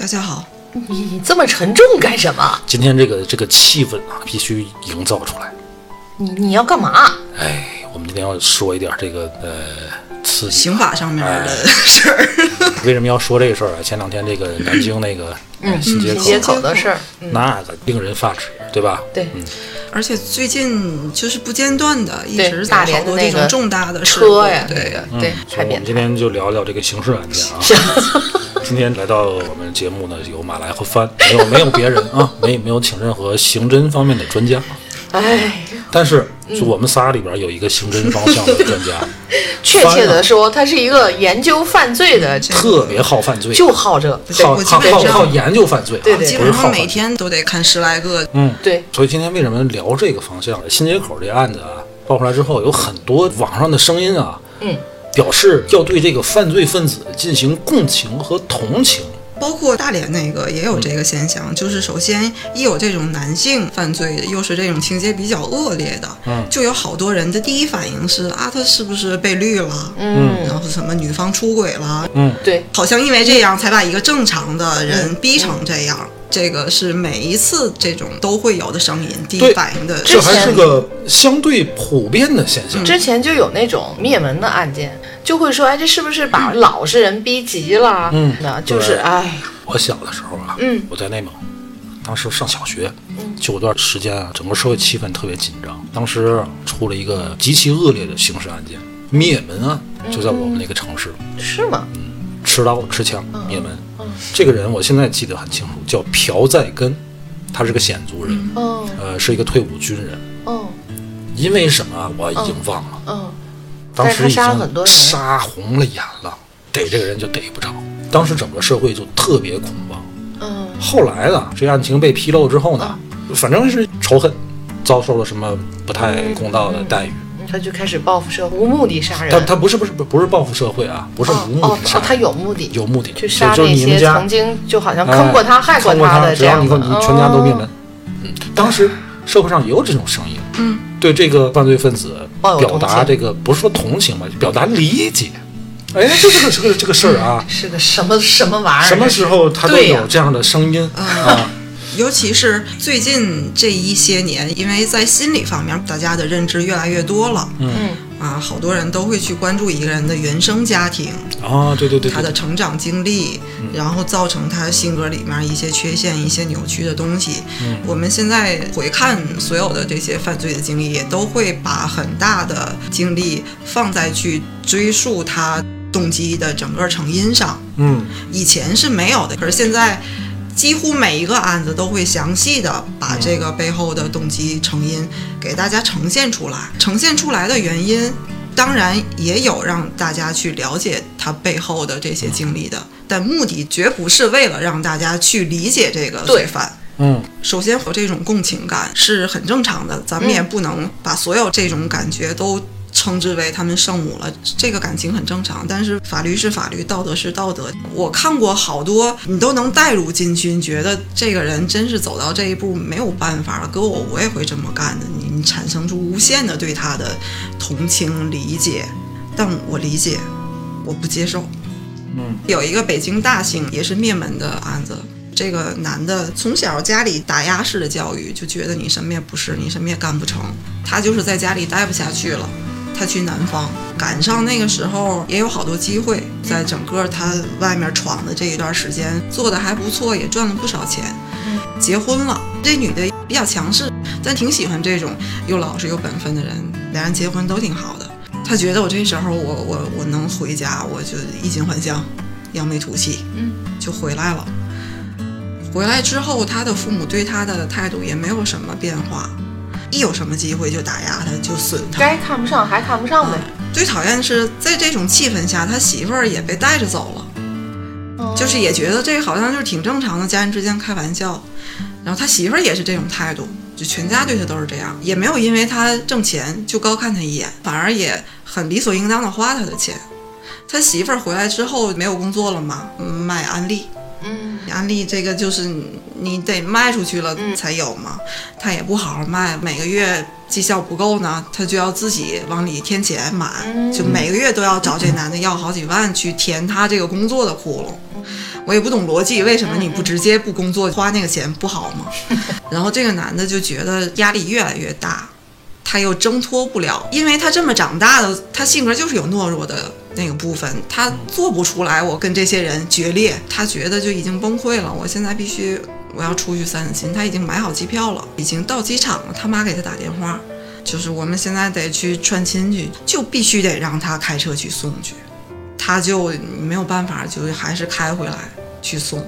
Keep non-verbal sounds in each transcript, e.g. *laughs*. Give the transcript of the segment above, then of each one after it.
大家好，你这么沉重干什么？今天这个这个气氛啊，必须营造出来。你你要干嘛？哎，我们今天要说一点这个呃刺激刑法上面的哎 *laughs* 事儿。*laughs* 为什么要说这个事儿啊？前两天这个南京那个呃新街口，的事儿，那个令人发指，对吧？对，而且最近就是不间断的，一直大在好多这种重大的事车呀，对那个，对，我们今天就聊聊这个刑事案件啊。今天来到我们节目呢，有马来和帆，没有没有别人啊，没没有请任何刑侦方面的专家，*laughs* 哎，但是就我们仨里边有一个刑侦方向的专家，*laughs* 确切的说，他是一个研究犯罪的，特别好犯罪，就好这，好好好好研究犯罪啊，对对基本上每天都得看十来个。嗯，对，所以今天为什么聊这个方向？新街口这案子啊，爆出来之后，有很多网上的声音啊，嗯，表示要对这个犯罪分子进行共情和同情。包括大连那个也有这个现象，就是首先一有这种男性犯罪，又是这种情节比较恶劣的，嗯就有好多人的第一反应是啊，他是不是被绿了？嗯，然后什么女方出轨了？嗯，对，好像因为这样才把一个正常的人逼成这样。这个是每一次这种都会有的声音，第一反应的。这还是个相对普遍的现象。之前就有那种灭门的案件，就会说，哎，这是不是把老实人逼急了？嗯那就是哎，我小的时候啊，嗯。我在内蒙，当时上小学，就有段时间啊，整个社会气氛特别紧张。当时出了一个极其恶劣的刑事案件，灭门案，就在我们那个城市，是吗？嗯持刀持枪灭门。这个人我现在记得很清楚，叫朴在根，他是个鲜族人，嗯。呃，是一个退伍军人。嗯。因为什么我已经忘了，嗯，当时已经很多杀红了眼了，逮这个人就逮不着。当时整个社会就特别恐慌。嗯后来呢，这案情被披露之后呢，反正是仇恨，遭受了什么不太公道的待遇。他就开始报复社会，无目的杀人。他他不是不是不不是报复社会啊，不是哦无目哦哦，的杀人，他有目的，有目的，去杀就就你们家些曾经就好像坑过他、哎害过他的这样的，只要你你全家都灭门哦。嗯，当时社会上也有这种声音，嗯，对这个犯罪分子表达这个不是说同情吧，表达理解。哎，就这个这个这个事儿啊，*laughs* 是个什么什么玩意儿？什么时候他都有这样的声音啊？*laughs* 尤其是最近这一些年，因为在心理方面，大家的认知越来越多了。嗯啊，好多人都会去关注一个人的原生家庭，啊，对对对他的，成长经历，然后造成他性格里面一些缺陷、一些扭曲的东西。我们现在回看所有的这些犯罪的经历，也都会把很大的精力放在去追溯他动机的整个成因上。嗯，以前是没有的，可是现在几乎每一个案子都会详细的把这个背后的动机成因给大家呈现出来。呈现出来的原因，当然也有让大家去了解他背后的这些经历的，但目的绝不是为了让大家去理解这个罪犯。嗯，首先，有这种共情感是很正常的，咱们也不能把所有这种感觉都称之为他们圣母了。这个感情很正常，但是法律是法律，道德是道德。我看过好多，你都能带入进去，你觉得这个人真是走到这一步没有办法了，搁我我也会这么干的。你你产生出无限的对他的同情理解，但我理解，我不接受。嗯，有一个北京大兴也是灭门的案子。这个男的从小家里打压式的教育，就觉得你什么也不是，你什么也干不成。他就是在家里待不下去了，他去南方，赶上那个时候也有好多机会，在整个他外面闯的这一段时间，做的还不错，也赚了不少钱。结婚了，这女的比较强势，但挺喜欢这种又老实又本分的人，俩人结婚都挺好的。他觉得我这时候我我我能回家，我就衣锦还乡，扬眉吐气，嗯，就回来了。回来之后，他的父母对他的态度也没有什么变化，一有什么机会就打压他，就损他。该看不上还看不上呗。最讨厌的是，在这种气氛下，他媳妇儿也被带着走了。哦就是也觉得这个好像就是挺正常的，家人之间开玩笑。然后他媳妇儿也是这种态度，就全家对他都是这样，也没有因为他挣钱就高看他一眼，反而也很理所应当的花他的钱。他媳妇儿回来之后没有工作了嘛，嗯卖安利，嗯安利这个就是你你得卖出去了才有嘛，他也不好好卖，每个月绩效不够呢，他就要自己往里添钱买，就每个月都要找这男的要好几万去填他这个工作的窟窿。我也不懂逻辑，为什么你不直接不工作花那个钱不好吗？*laughs* 然后这个男的就觉得压力越来越大，他又挣脱不了，因为他这么长大的，他性格就是有懦弱的那个部分，他做不出来。我跟这些人决裂，他觉得就已经崩溃了。我现在必须我要出去散散心。他已经买好机票了，已经到机场了。他妈给他打电话，就是我们现在得去串亲去，就必须得让他开车去送去。他就没有办法，就还是开回来去送。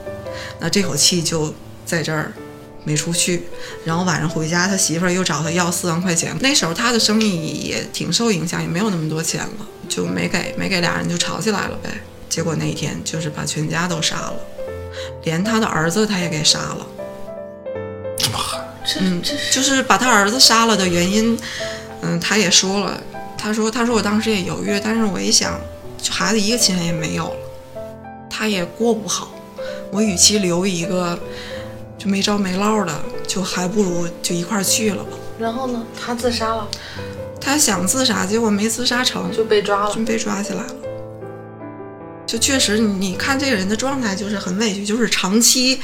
那这口气就在这儿没出去。然后晚上回家，他媳妇儿又找他要四万块钱。那时候他的生意也挺受影响，也没有那么多钱了，就没给，没给俩人就吵起来了呗。结果那一天就是把全家都杀了，连他的儿子他也给杀了。这么狠，这这是就是把他儿子杀了的原因，嗯，他也说了，他说他说我当时也犹豫，但是我一想，就孩子一个亲人也没有了，他也过不好，我与其留一个就没着没落的，就还不如就一块儿去了吧。然后呢？他自杀了，他想自杀，结果没自杀成，就被抓了就。被抓起来了。就确实，你你看这个人的状态就是很委屈，就是长期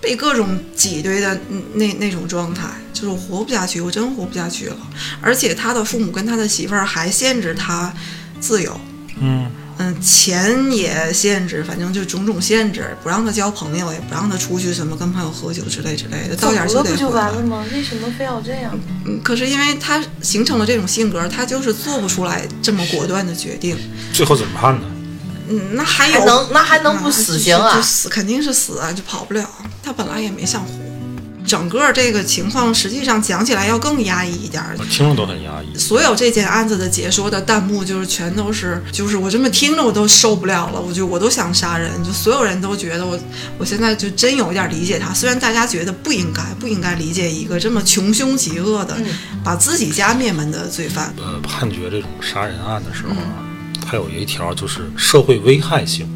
被各种挤兑的嗯那那种状态，就是我活不下去，我真活不下去了。而且他的父母跟他的媳妇儿还限制他自由，嗯，嗯，钱也限制，反正就种种限制，不让他交朋友，也不让他出去什么跟朋友喝酒之类之类的，到点儿走了不就就得回来完了吗？为什么非要这样？嗯，可是因为他形成了这种性格，他就是做不出来这么果断的决定。*laughs* 最后怎么判呢？嗯，那还有还能那还能不啊死刑啊就就死肯定是死啊，就跑不了。他本来也没想活。整个这个情况实际上讲起来要更压抑一点儿。我听着都很压抑。所有这件案子的解说的弹幕就是全都是，就是我这么听着我都受不了了，我就我都想杀人，就所有人都觉得我我现在就真有一点理解他，虽然大家觉得不应该不应该理解一个这么穷凶极恶的、把自己家灭门的罪犯，呃，判决这种杀人案的时候啊，它有一条就是社会危害性。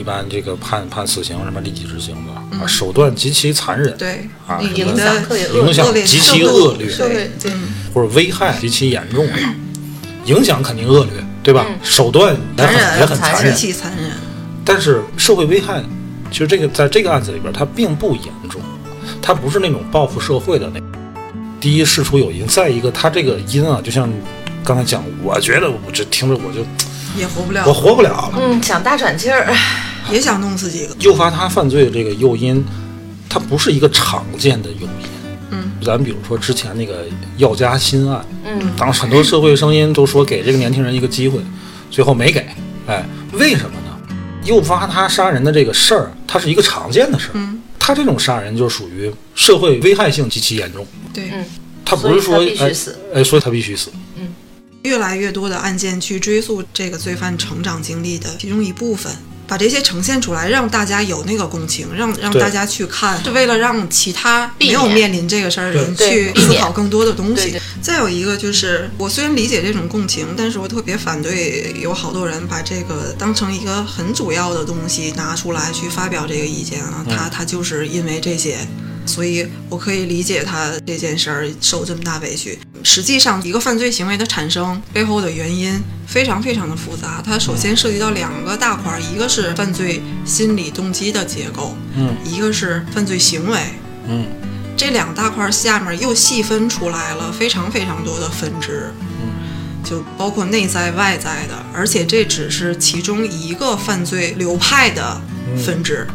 一般这个判判死刑什么立即执行的啊，手段极其残忍，对，啊，影响特别恶影响极其恶劣，社会对或者危害极其严重，影响肯定恶劣，对吧？嗯手段也很也很残忍极，其残忍。但是社会危害，其实这个在这个案子里边，它并不严重，它不是那种报复社会的那。第一，事出有因；再一个，他这个因啊，就像刚才讲，我觉得我这听着我就也活不了，我活不了了。嗯，想大喘气儿，也想弄死几个。诱发他犯罪的这个诱因，它不是一个常见的诱因。嗯，咱比如说之前那个药家鑫案，嗯，当时很多社会声音都说给这个年轻人一个机会，最后没给。哎，为什么呢？诱发他杀人的这个事儿，它是一个常见的事儿。嗯，他这种杀人就属于社会危害性极其严重。对，嗯他不是说他必须哎死哎，所以他必须死。嗯越来越多的案件去追溯这个罪犯成长经历的其中一部分，把这些呈现出来，让大家有那个共情，让让大家去看，是为了让其他没有面临这个事儿的人去思考更多的东西。再有一个就是，我虽然理解这种共情，但是我特别反对有好多人把这个当成一个很主要的东西拿出来去发表这个意见啊，他他就是因为这些。所以我可以理解他这件事儿受这么大委屈。实际上，一个犯罪行为的产生背后的原因非常非常的复杂。它首先涉及到两个大块儿，一个是犯罪心理动机的结构，嗯一个是犯罪行为。嗯这两大块儿下面又细分出来了非常非常多的分支，就包括内在外在的，而且这只是其中一个犯罪流派的分支。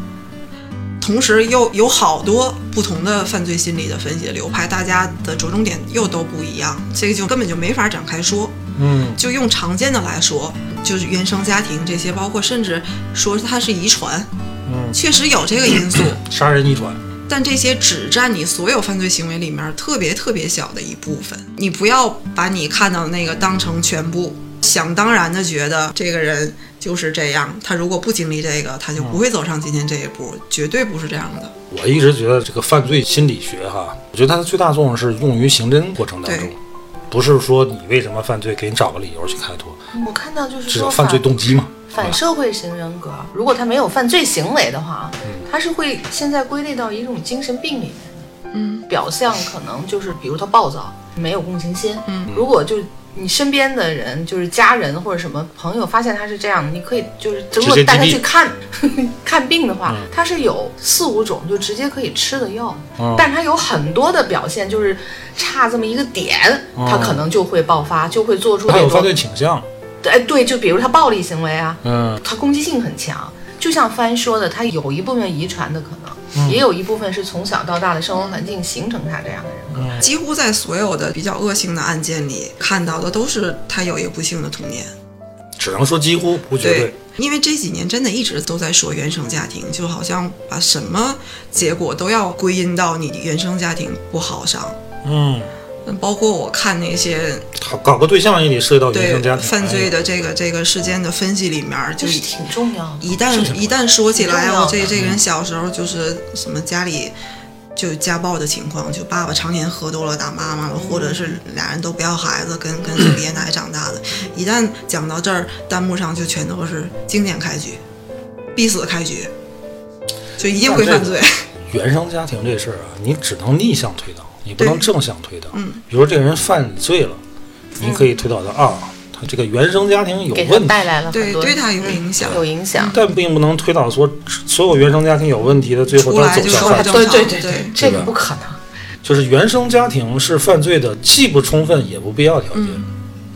同时又有好多不同的犯罪心理的分析流派，大家的着重点又都不一样，这个就根本就没法展开说。嗯就用常见的来说，就是原生家庭这些，包括甚至说它是遗传，嗯，确实有这个因素。*clears throat* 杀人遗传。但这些只占你所有犯罪行为里面特别特别小的一部分，你不要把你看到的那个当成全部。想当然的觉得这个人就是这样，他如果不经历这个，他就不会走上今天这一步，绝对不是这样的。我一直觉得这个犯罪心理学哈，我觉得它的最大作用是用于刑侦过程当中，不是说你为什么犯罪，给你找个理由去开脱，我看到就是说犯罪动机嘛。反社会型人格，如果他没有犯罪行为的话，嗯他是会现在归类到一种精神病里面的。嗯，表象可能就是比如他暴躁，没有共情心。嗯，如果就你身边的人，就是家人或者什么朋友发现他是这样的，你可以就是如果带他去看 *laughs* 看病的话，嗯。他是有四五种就直接可以吃的药，嗯但他有很多的表现就是差这么一个点，他可能就会爆发，就会做出那他有犯罪倾向，哎对，就比如他暴力行为啊，嗯，他攻击性很强。就像帆说的，他有一部分遗传的可能，也有一部分是从小到大的生活环境形成他这样的人格。几乎在所有的比较恶性的案件里看到的都是他有一个不幸的童年。只能说几乎不绝对。因为这几年真的一直都在说原生家庭，就好像把什么结果都要归因到你原生家庭不好上。嗯，包括我看那些搞搞个对象也得涉及到原对生家庭犯罪哎的这个这个事件的分析里面，就是挺重要的。一旦一旦说起来，挺重要的哦，这这个人小时候就是什么家里就家暴的情况，就爸爸常年喝多了打妈妈了，或者是俩人都不要孩子，跟跟爷爷奶奶长大的。一旦讲到这儿，弹幕上就全都是经典开局，必死开局，就一定会犯罪。原生家庭这事儿啊，你只能逆向推导，你不能正向推导。嗯，比如说这个人犯罪了，你可以推导到啊，他这个原生家庭有问题，带来了对，对他有影响。有影响。但并不能推导说所有原生家庭有问题的最后都走向犯罪。对对对对这个不可能。就是原生家庭是犯罪的既不充分也不必要条件。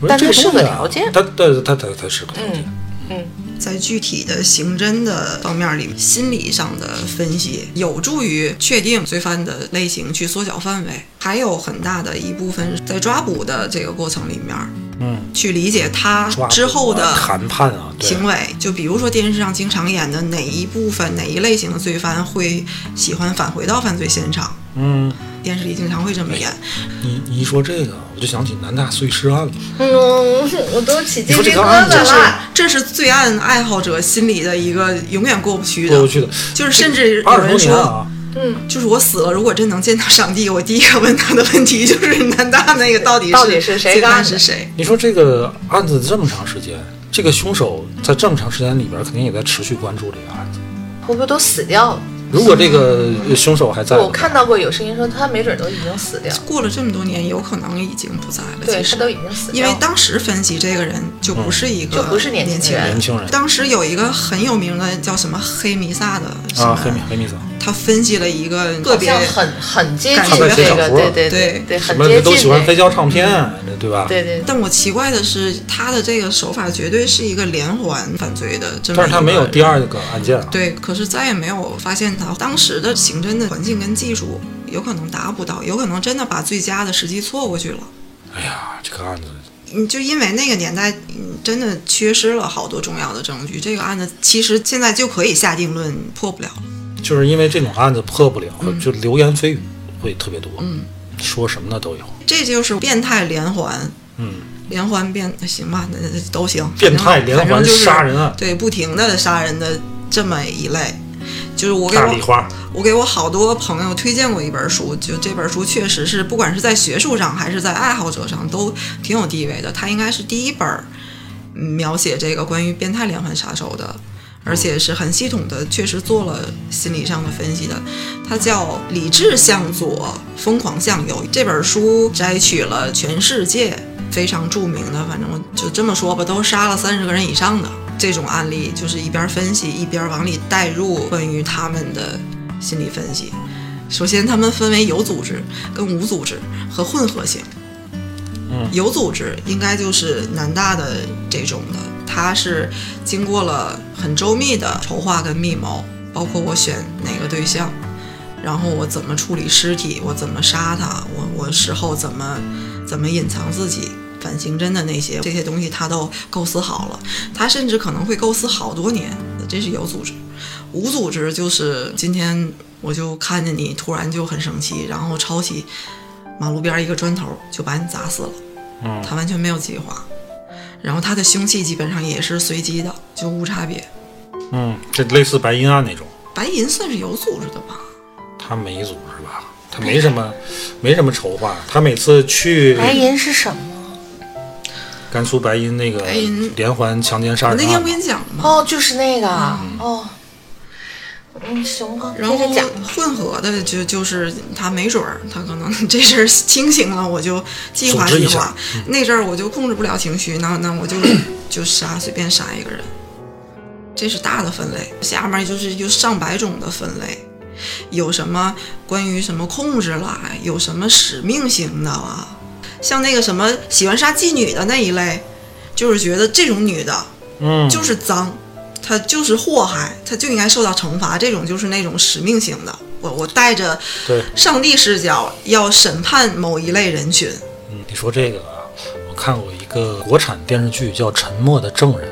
但它是东西啊个条件它对它它它是个条件。嗯，在具体的刑侦的方面里，心理上的分析有助于确定罪犯的类型，去缩小范围。还有很大的一部分在抓捕的这个过程里面，嗯，去理解他之后的啊谈判啊，行为。就比如说电视上经常演的哪一部分、哪一类型的罪犯会喜欢返回到犯罪现场，嗯，电视里经常会这么演。你你一说这个，我就想起南大碎尸案了。嗯，我都起鸡皮疙个案子瘩这是了。这是罪案爱好者心里的一个永远过不去的过不，去的，就是甚至有人说，啊，嗯，就是我死了，如果真能见到上帝，我第一个问他的问题就是南大那个到底是 *laughs* 到底是谁罪干的是谁？你说这个案子这么长时间，这个凶手在这么长时间里边，肯定也在持续关注这个案子。会不会都死掉了？如果这个凶手还在，我看到过有声音说他没准都已经死掉了。过了这么多年，有可能已经不在了。对，其实他都已经死掉了。因为当时分析这个人就不是一个就不是年轻人年轻人。当时有一个很有名的叫什么黑弥撒的啊，黑米黑弥撒，他分析了一个特别很很接近个，对对对对，什么很接近都喜欢飞这个。胶唱片，对吧？对对，但我奇怪的是，他的这个手法绝对是一个连环犯罪的这么一个，但是他没有第二个案件啊。对，可是再也没有发现他当时的刑侦的环境跟技术有可能达不到，有可能真的把最佳的时机错过去了。哎呀，这个案子你，就因为那个年代，嗯，真的缺失了好多重要的证据。这个案子其实现在就可以下定论，破不了了。就是因为这种案子破不了，就流言蜚语会特别多，嗯，说什么的都有。这就是变态连环，嗯，连环变行吧，那那都行。变态连环杀人案，对，不停的杀人的这么一类。就是我给我花，我给我好多朋友推荐过一本书，就这本书确实是不管是在学术上还是在爱好者上都挺有地位的。它应该是第一本描写这个关于变态连环杀手的，而且是很系统的，确实做了心理上的分析的。它叫《理智向左，疯狂向右》。这本书摘取了全世界非常著名的，反正我就这么说吧，都杀了三十个人以上的这种案例，就是一边分析一边往里带入关于他们的心理分析。首先，他们分为有组织、跟无组织和混合型。嗯有组织应该就是南大的这种的，他是经过了很周密的筹划跟密谋，包括我选哪个对象，然后我怎么处理尸体，我怎么杀他，我我事后怎么怎么隐藏自己。反刑侦的那些这些东西，他都构思好了，他甚至可能会构思好多年，这是有组织。无组织就是今天我就看见你突然就很生气，然后抄起马路边一个砖头就把你砸死了。嗯他完全没有计划。然后他的凶器基本上也是随机的，就无差别。嗯，这类似白银案那种，白银算是有组织的吧？他没组织吧？他没什么，没什么筹划。他每次去白银是什么？甘肃白银那个白银。连环强奸杀人案。我那天不，跟你讲了吗？哦，就是那个。哦。嗯，行吧，然后接着讲。混合的就就是他没准儿，他可能这阵儿清醒了，我就计划计划；那阵儿我就控制不了情绪，那那我就 *coughs* 就杀随便杀一个人。这是大的分类，下面就是有上百种的分类，有什么关于什么控制啦，有什么使命型的啦，像那个什么喜欢杀妓女的那一类，就是觉得这种女的嗯，就是脏，她就是祸害，她就应该受到惩罚。这种就是那种使命型的，我我带着对，上帝视角要审判某一类人群。嗯，你说这个啊，我看过一个国产电视剧叫《沉默的证人》，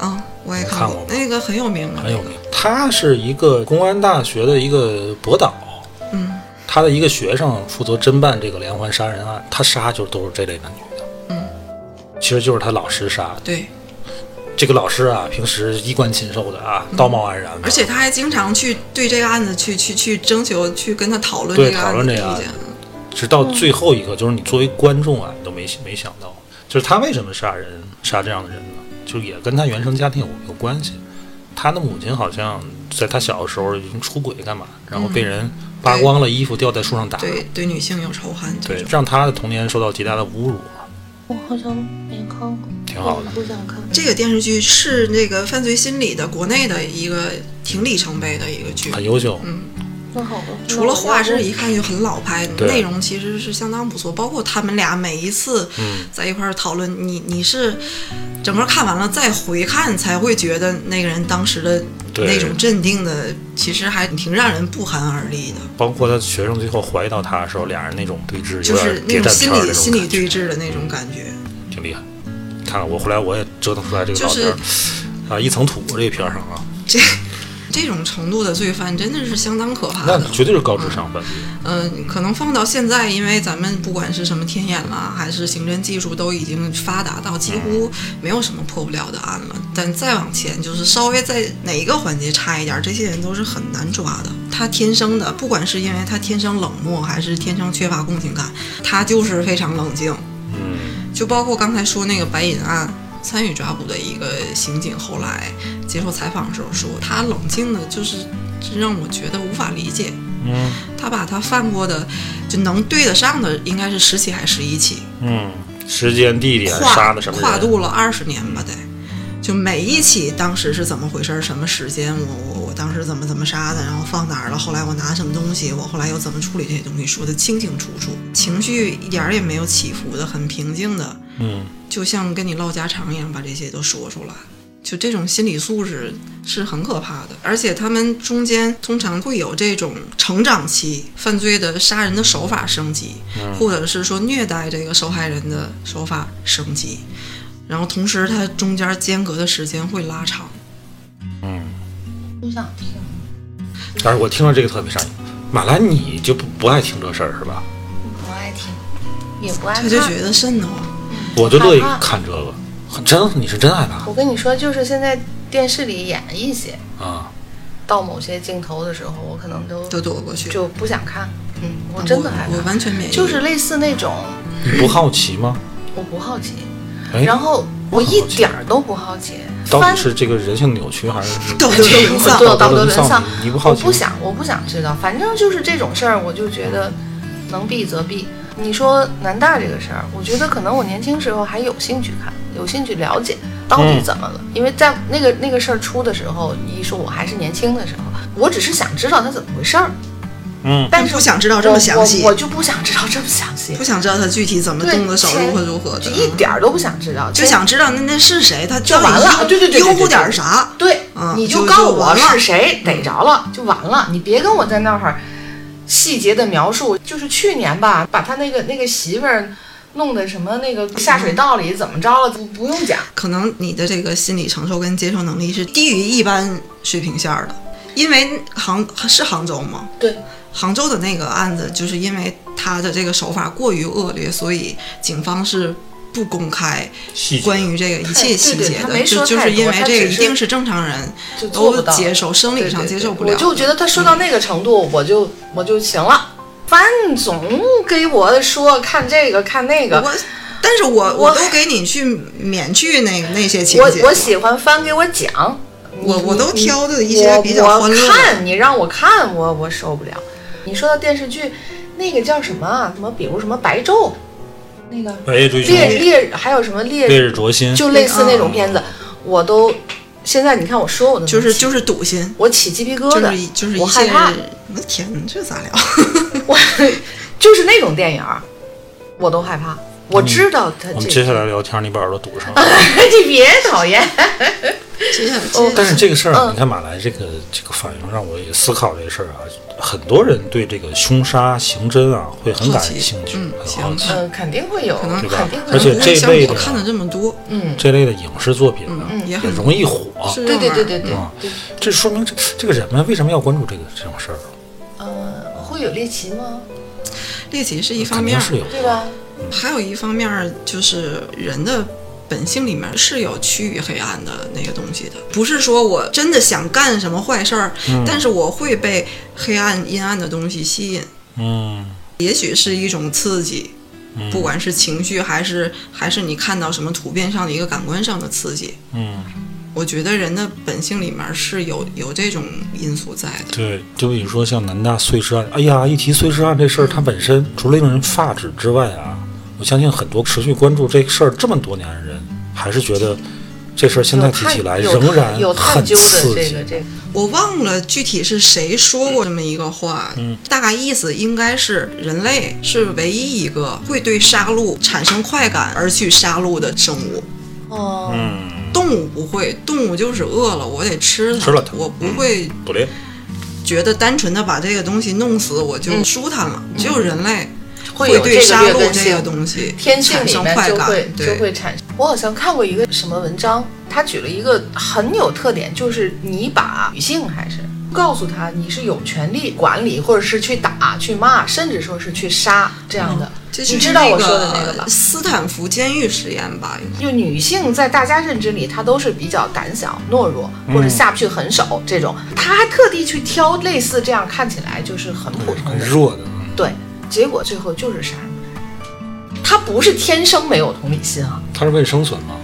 啊，我也看看过那个很有名的，很有名。他是一个公安大学的一个博导，嗯，他的一个学生负责侦办这个连环杀人案，他杀就都是这类的女的，嗯，其实就是他老师杀的。对，这个老师啊，平时衣冠禽兽的啊，道貌岸然的，而且他还经常去对这个案子去去去征求，去跟他讨论对这个案子的意讨论这个案见。直到最后一个，就是你作为观众啊，你都没没想到，就是他为什么杀人，杀这样的人呢？就也跟他原生家庭有有关系。他的母亲好像在他小的时候已经出轨干嘛，然后被人扒光了衣服吊在树上打，对对，女性有仇恨对，让他的童年受到极大的侮辱，我好像没看过，挺好的。不想看。这个电视剧是那个犯罪心理的国内的一个挺里程碑的一个剧，很优秀，那好吧，除了画质一看就很老派，内容其实是相当不错。包括他们俩每一次嗯。在一块儿讨论，你你是整个看完了再回看，才会觉得那个人当时的那种镇定的，其实还挺让人不寒而栗的，包括他学生最后怀疑到他的时候，俩人那种对峙，有就是那种心理心理对峙的那种感觉。挺厉害。看看我后来我也折腾出来这个就是照片儿、啊，一层土这个片儿上啊，这这种程度的罪犯真的是相当可怕那的。绝对是高智商犯罪。嗯，可能放到现在，因为咱们不管是什么天眼啦，还是刑侦技术都已经发达到几乎没有什么破不了的案了。但再往前，就是稍微在哪一个环节差一点，这些人都是很难抓的。他天生的，不管是因为他天生冷漠，还是天生缺乏共情感，他就是非常冷静。嗯，就包括刚才说那个白银案，参与抓捕的一个刑警，后来接受采访的时候说，他冷静的，就是让我觉得无法理解。嗯他把他犯过的就能对得上的，应该是十起还是十一起，嗯，时间、地点、杀跨的什么？跨度了二十年吧得。就每一起当时是怎么回事儿，什么时间，我我我当时怎么怎么杀的，然后放哪儿了，后来我拿什么东西，我后来又怎么处理这些东西，说的清清楚楚，情绪一点儿也没有起伏的，很平静的，嗯，就像跟你唠家常一样，把这些都说出来。就这种心理素质是很可怕的，而且他们中间通常会有这种成长期，犯罪的杀人的手法升级，或者是说虐待这个受害人的手法升级，然后同时它中间间隔的时间会拉长。嗯不想听。但是我听了这个特别上瘾。马兰，你就不不爱听这事儿是吧？不爱听，也不爱看。他就觉得瘆得慌。我就乐意看这个，很真，你是真害怕我跟你说，就是现在电视里演一些，啊？到某些镜头的时候，我可能都都躲过去，就不想看。嗯，我真的害我，我怕，完全免疫。就是类似那种，你不好奇吗？我不好奇，哎，然后我一点儿都不好奇。到底是这个人性扭曲还是道德沦丧道德沦丧，你不好奇？我不想，我不想知道，反正就是这种事儿，我就觉得能避则避。你说南大这个事儿，我觉得可能我年轻时候还有兴趣看，有兴趣了解到底怎么了，因为在那个那个事儿出的时候，一说我还是年轻的时候，我只是想知道它怎么回事儿，嗯，但是不想知道这么详细。我我，我就不想知道这么详细。不，想知道他具体怎么动的手如何如何的，就一点儿都不想知道，就想知道那那是谁，他就完了对对对对对悠乎点儿啥？对，嗯你就告诉我是谁，逮着了就完了，你别跟我在那儿细节的描述。就是去年吧，把他那个那个媳妇儿弄的什么那个下水道里怎么着了，不不用讲。可能你的这个心理承受跟接受能力是低于一般水平线儿的，因为杭是杭州吗？对，杭州的那个案子，就是因为他的这个手法过于恶劣，所以警方是不公开关于这个一切细节的，就就说太多是因为这个一定是正常人都接受，生理上接受不了。我就觉得他说到那个程度，我就我就行了。范总给我说看这个看那个，我，但是我我我都给你去免去那那些情节，我我喜欢翻给我讲，我我都挑的一些比较欢乐的。我看你让我看，我我受不了。你说到电视剧，那个叫什么啊？什么比如什么白昼，那个白夜追凶、烈烈还有什么烈烈日灼心，就类似那种片子，我都现在你看我说我都就是就是堵心，我起鸡皮疙就瘩，是就是我害怕，我的天，这咋聊？*laughs* 我就是那种电影，我都害怕。我知道他这我们接下来聊天，你把耳朵堵上。*laughs* 你别讨厌，*laughs* 接下来哦但是这个事儿，嗯你看马来这个这个反应，让我也思考这个事儿啊。很多人对这个凶杀、刑侦啊，会很感兴趣，嗯很好奇。嗯，肯定会有，可能对吧肯定会有，而且这类的我看了这么多，嗯，这类的影视作品呢，嗯，也容易火。对对对对对啊对，这说明这这个人们为什么要关注这个这种事儿？呃，会有猎奇吗？猎奇是一方面，肯定是有。对吧？还有一方面就是人的本性里面是有趋于黑暗的那个东西的，不是说我真的想干什么坏事儿，但是我会被黑暗阴暗的东西吸引，嗯也许是一种刺激。不管是情绪还是还是你看到什么图片上的一个感官上的刺激，嗯，我觉得人的本性里面是有有这种因素在的。对，就比如说像南大碎尸案，哎呀，一提碎尸案这事儿，它本身除了令人发指之外啊，我相信很多持续关注这个事儿这么多年的人，还是觉得这事儿现在提起来仍然有探很究的刺激。这个这个，我忘了具体是谁说过这么一个话，大概意思应该是人类是唯一一个会对杀戮产生快感而去杀戮的生物。哦，嗯，动物不会，动物就是饿了，我得吃它，吃了它我不会觉得单纯的把这个东西弄死我就舒坦了。只有人类会有对这个劣杀戮这个根性。东西天性里面就会，就，会产生。我好像看过一个什么文章，他举了一个很有特点，就是你把女性还是告诉他你是有权利管理，或者是去打、去骂，甚至说是去杀这样的。你知道我说的那个吧？斯坦福监狱实验吧？就女性在大家认知里，她都是比较胆小、懦弱，或者下不去狠手这种。她还特地去挑类似这样看起来就是很普通的，很弱的。对，结果最后就是杀人。她不是天生没有同理心啊，他是为了生存吗？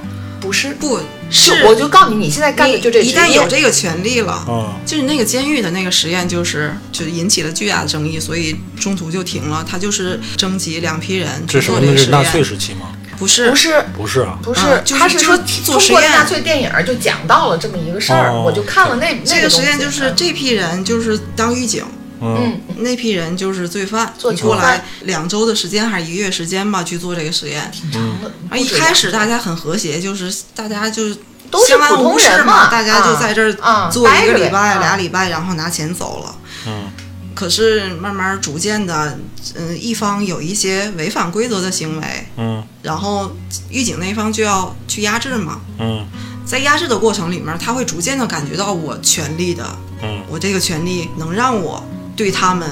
不是，不是。我就告诉你，你现在干的就这你一旦有这个权利了，啊，就是那个监狱的那个实验，就是就引起了巨大的争议，所以中途就停了。他就是征集两批人这去是那是做这个实验，纳粹时期吗？不是。不是。不是啊，不是啊，就是他是说做通过实验。纳粹电影就讲到了这么一个事儿，哦。我就看了那那个实验，就是这批人就是当狱警，嗯。嗯，那批人就是罪犯，做囚犯。你过来两周的时间还是一个月时间吧去做这个实验。嗯。啊，一开始大家很和谐，就是大家就是都是相安普通无事人嘛大家就在这儿啊做一个礼拜、待着呗啊。俩礼拜，然后拿钱走了。嗯。可是慢慢逐渐的，嗯，一方有一些违反规则的行为，嗯。然后狱警那一方就要去压制嘛。嗯。在压制的过程里面，他会逐渐的感觉到我权力的，嗯。我这个权利能让我对他们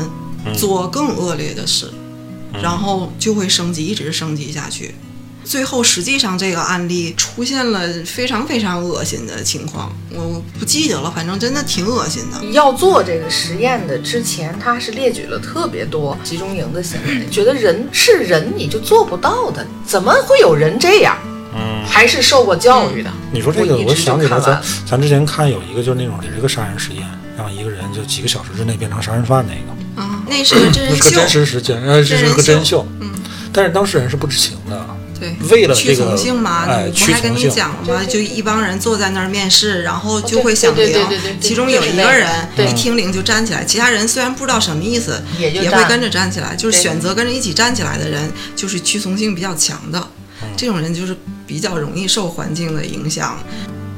嗯做更恶劣的事，然后就会升级，一直升级下去。最后，实际上这个案例出现了非常非常恶心的情况，我不记得了，反正真的挺恶心的。要做这个实验的之前，他是列举了特别多集中营的行为，觉得人是人你就做不到的，怎么会有人这样？嗯，还是受过教育的。你说这个，我想起来咱咱之前看有一个就是那种也是个杀人实验，让一个人就几个小时之内变成杀人犯那个，啊，那是个真人秀那是个真，实事件，呃，这是个真秀秀，嗯，但是当事人是不知情的，对，为了这个屈从性嘛，哎我不还跟你讲了吗？就一帮人坐在那儿面试，然后就会响铃对对对对对，对其中有一个人一听铃就站起来，其他人虽然不知道什么意思，也就也会跟着站起来。就是选择跟着一起站起来的人，就是屈从性比较强的，嗯这种人就是比较容易受环境的影响，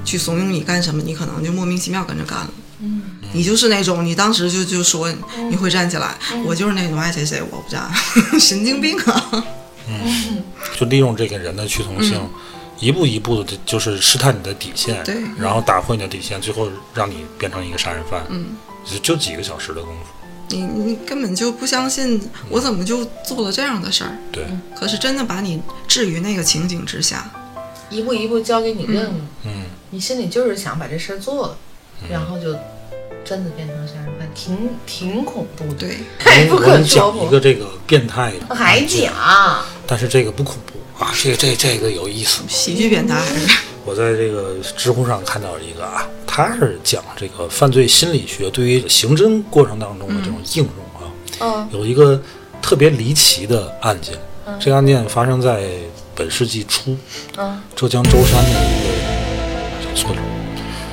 去怂恿你干什么，你可能就莫名其妙跟着干了。嗯你就是那种，你当时就就说你会站起来，我就是那种爱谁谁我不站，*laughs* 神经病啊！嗯就利用这个人的趋同性，一步一步的，就是试探你的底线，对然后打破你的底线，最后让你变成一个杀人犯，嗯，就就几个小时的功夫，你你根本就不相信我怎么就做了这样的事儿。对，可是真的把你置于那个情景之下，一步一步交给你任务，嗯，你心里就是想把这事儿做了，然后就真的变成杀人犯，挺挺恐怖的。对，*laughs* 太不我给你可说破。讲一个这个变态的，还讲，但是这个不恐怖啊，这个这这个有意思。喜剧变态还是我在这个知乎上看到一个啊，他是讲这个犯罪心理学对于刑侦过程当中的这种应用啊，嗯有一个特别离奇的案件，这个案件发生在本世纪初，嗯浙江舟山的一个小村儿。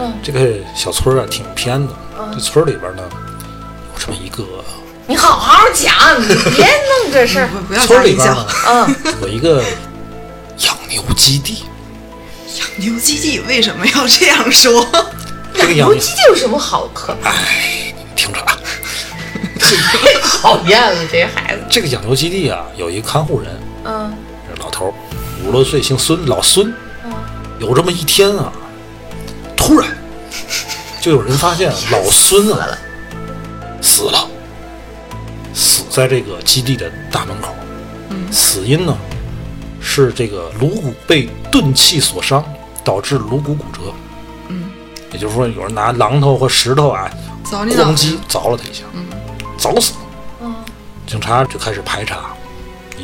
嗯，这个小村儿啊挺偏的，这村里边呢有这么一个你好好讲，你 *laughs* 别弄这事儿。不 *laughs* 不要村里边呢。嗯，有一个养牛基地，养牛基地为什么要这样说？这个养牛牛基地有什么好可怕？哎，你听着啊，太 *laughs* 讨厌了，这孩子。这个养牛基地啊有一个看护人，嗯这老头儿五十多岁，姓孙，老孙。嗯有这么一天啊，突然就有人发现老孙啊死了，死在这个基地的大门口。死因呢是这个颅骨被钝器所伤，导致颅骨骨折。嗯，也就是说，有人拿榔头或石头啊，咣叽凿了他一下，凿死了。嗯警察就开始排查，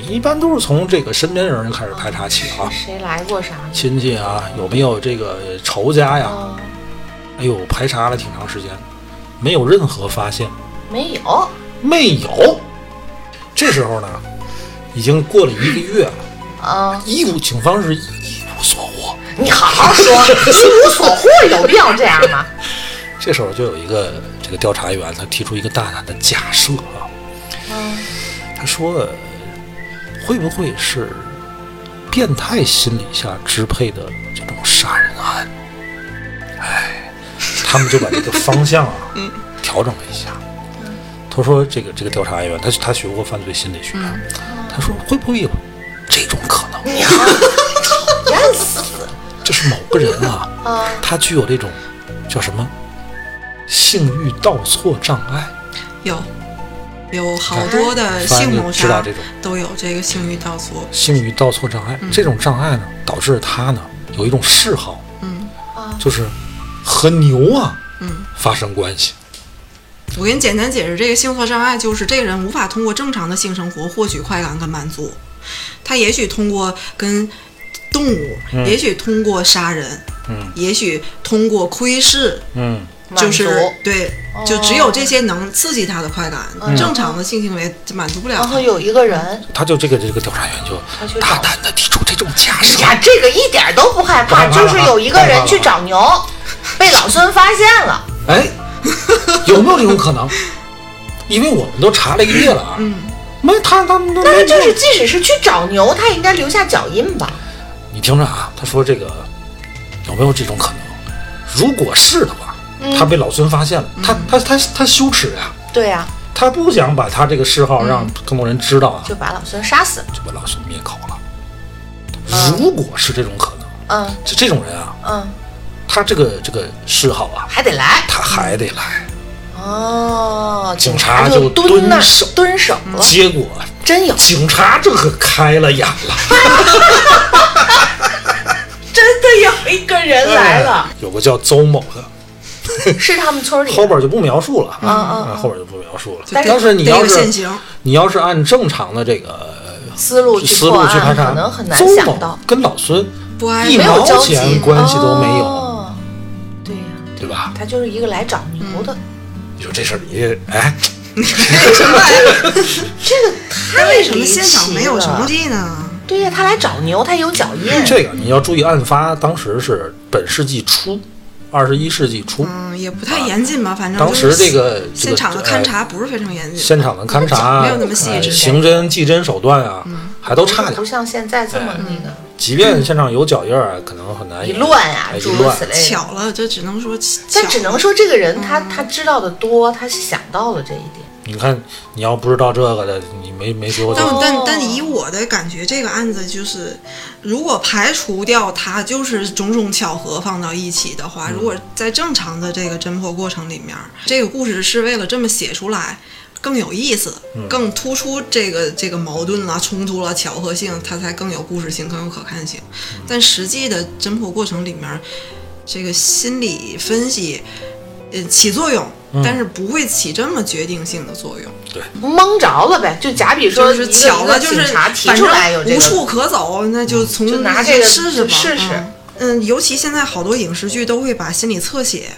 一般都是从这个身边人开始排查起啊，谁来过啥？亲戚啊，有没有这个仇家呀？嗯，哎呦，排查了挺长时间，没有任何发现，没有。没有。这时候呢，已经过了一个月了，啊，一无警方是一无所获。你好好说，一无所获，有必要这样吗？这时候就有一个这个调查员，他提出一个大胆的假设啊，嗯他说，呃会不会是变态心理下支配的这种杀人案？哎，他们就把这个方向啊 *laughs* 调整了一下。他说，这个这个调查员，他他学过犯罪心理学，他说会不会有这种可能？你好，讨厌死。就是某个人啊，啊他具有这种叫什么性欲倒错障碍。有有好多的性谋杀知道这种都有这个性欲倒错。性欲倒错障碍。这种障碍呢，导致他呢有一种嗜好，嗯就是和牛啊嗯，发生关系。我给你简单解释，这个性错障碍就是这个人无法通过正常的性生活获取快感跟满足，他也许通过跟动物，也许通过杀人，嗯。也许通过窥视，嗯，就是对，就只有这些能刺激他的快感，正常的性行为满足不了他。然后。有一个人，他就这个这个调查员就大胆的提出这种假设。呀，这个一点都不害怕，就是有一个人去找牛，被老孙发现了。哎，*laughs* 有没有这种可能？因为我们都查了一夜了啊，嗯，没他他们都但没是就是即使是去找牛，他也应该留下脚印吧？你听着啊，他说这个有没有这种可能？如果是的话，嗯他被老孙发现了，他他他他羞耻呀、对呀、他不想把他这个嗜好让更多人知道啊，就把老孙杀死了。就把老孙灭口了。如果是这种可能，嗯就这种人啊，嗯，他这个这个嗜好啊，还得来。他还得来。哦，警察察就蹲那儿蹲守蹲守了，结果真有，警察这可开了眼了，*laughs* 真的有一个人来了，有个叫邹某的，*laughs* 是他们村里的。后边就不描述了，嗯嗯啊，后边就不描述了。但是你要是你要是按正常的这个思路去思破案，路去排查，可能很难想到，跟老孙一毛钱关系都没有，哦对呀，对吧？他就是一个来找牛的，你说这事儿你哎，为什么？这个他为什么离现场没有什么了地呢？对呀，他来找牛，他有脚印。这个你要注意，案发当时是本世纪初，二十一世纪初，嗯，也不太严谨吧，反正当就是时这个现场的勘察不是非常严谨。现场的勘查没有那么细哎致刑侦、技侦手段啊，还都差点不。像现在这么那个即便现场有脚印儿啊，可能很难一乱呀诸如此。类。巧了，这只能说。但只能说这个人他他知道的多，他想到了这一点。你看，你要不知道这个的，你没没学过这但个，但但以我的感觉，这个案子就是，如果排除掉它就是种种巧合放到一起的话，如果在正常的这个侦破过程里面，这个故事是为了这么写出来，更有意思，更突出这个这个矛盾啦、冲突啦、巧合性，它才更有故事性、更有可看性。但实际的侦破过程里面，这个心理分析，呃，起作用，但是不会起这么决定性的作用。对蒙着了呗。就假比说就是巧了，就是警察提反出来有这无处可走，那就从就拿这个试试吧，试试嗯嗯，尤其现在好多影视剧都会把心理侧写。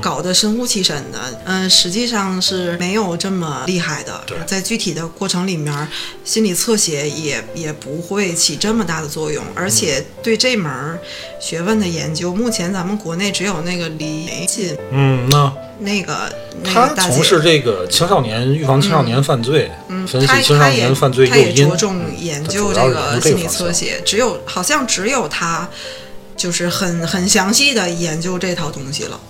搞得神乎其神的，嗯、实际上是没有这么厉害的。在具体的过程里面，心理侧写也也不会起这么大的作用，而且对这门儿学问的研究，目前咱们国内只有那个李梅锦嗯，那。那个他从，事这个青少年预防青少年犯罪，嗯，分他析青少年犯罪他也诱因。着，重研究这个心理个方向。侧写，只有好像只有他。就是很很详细的研究这套东西了，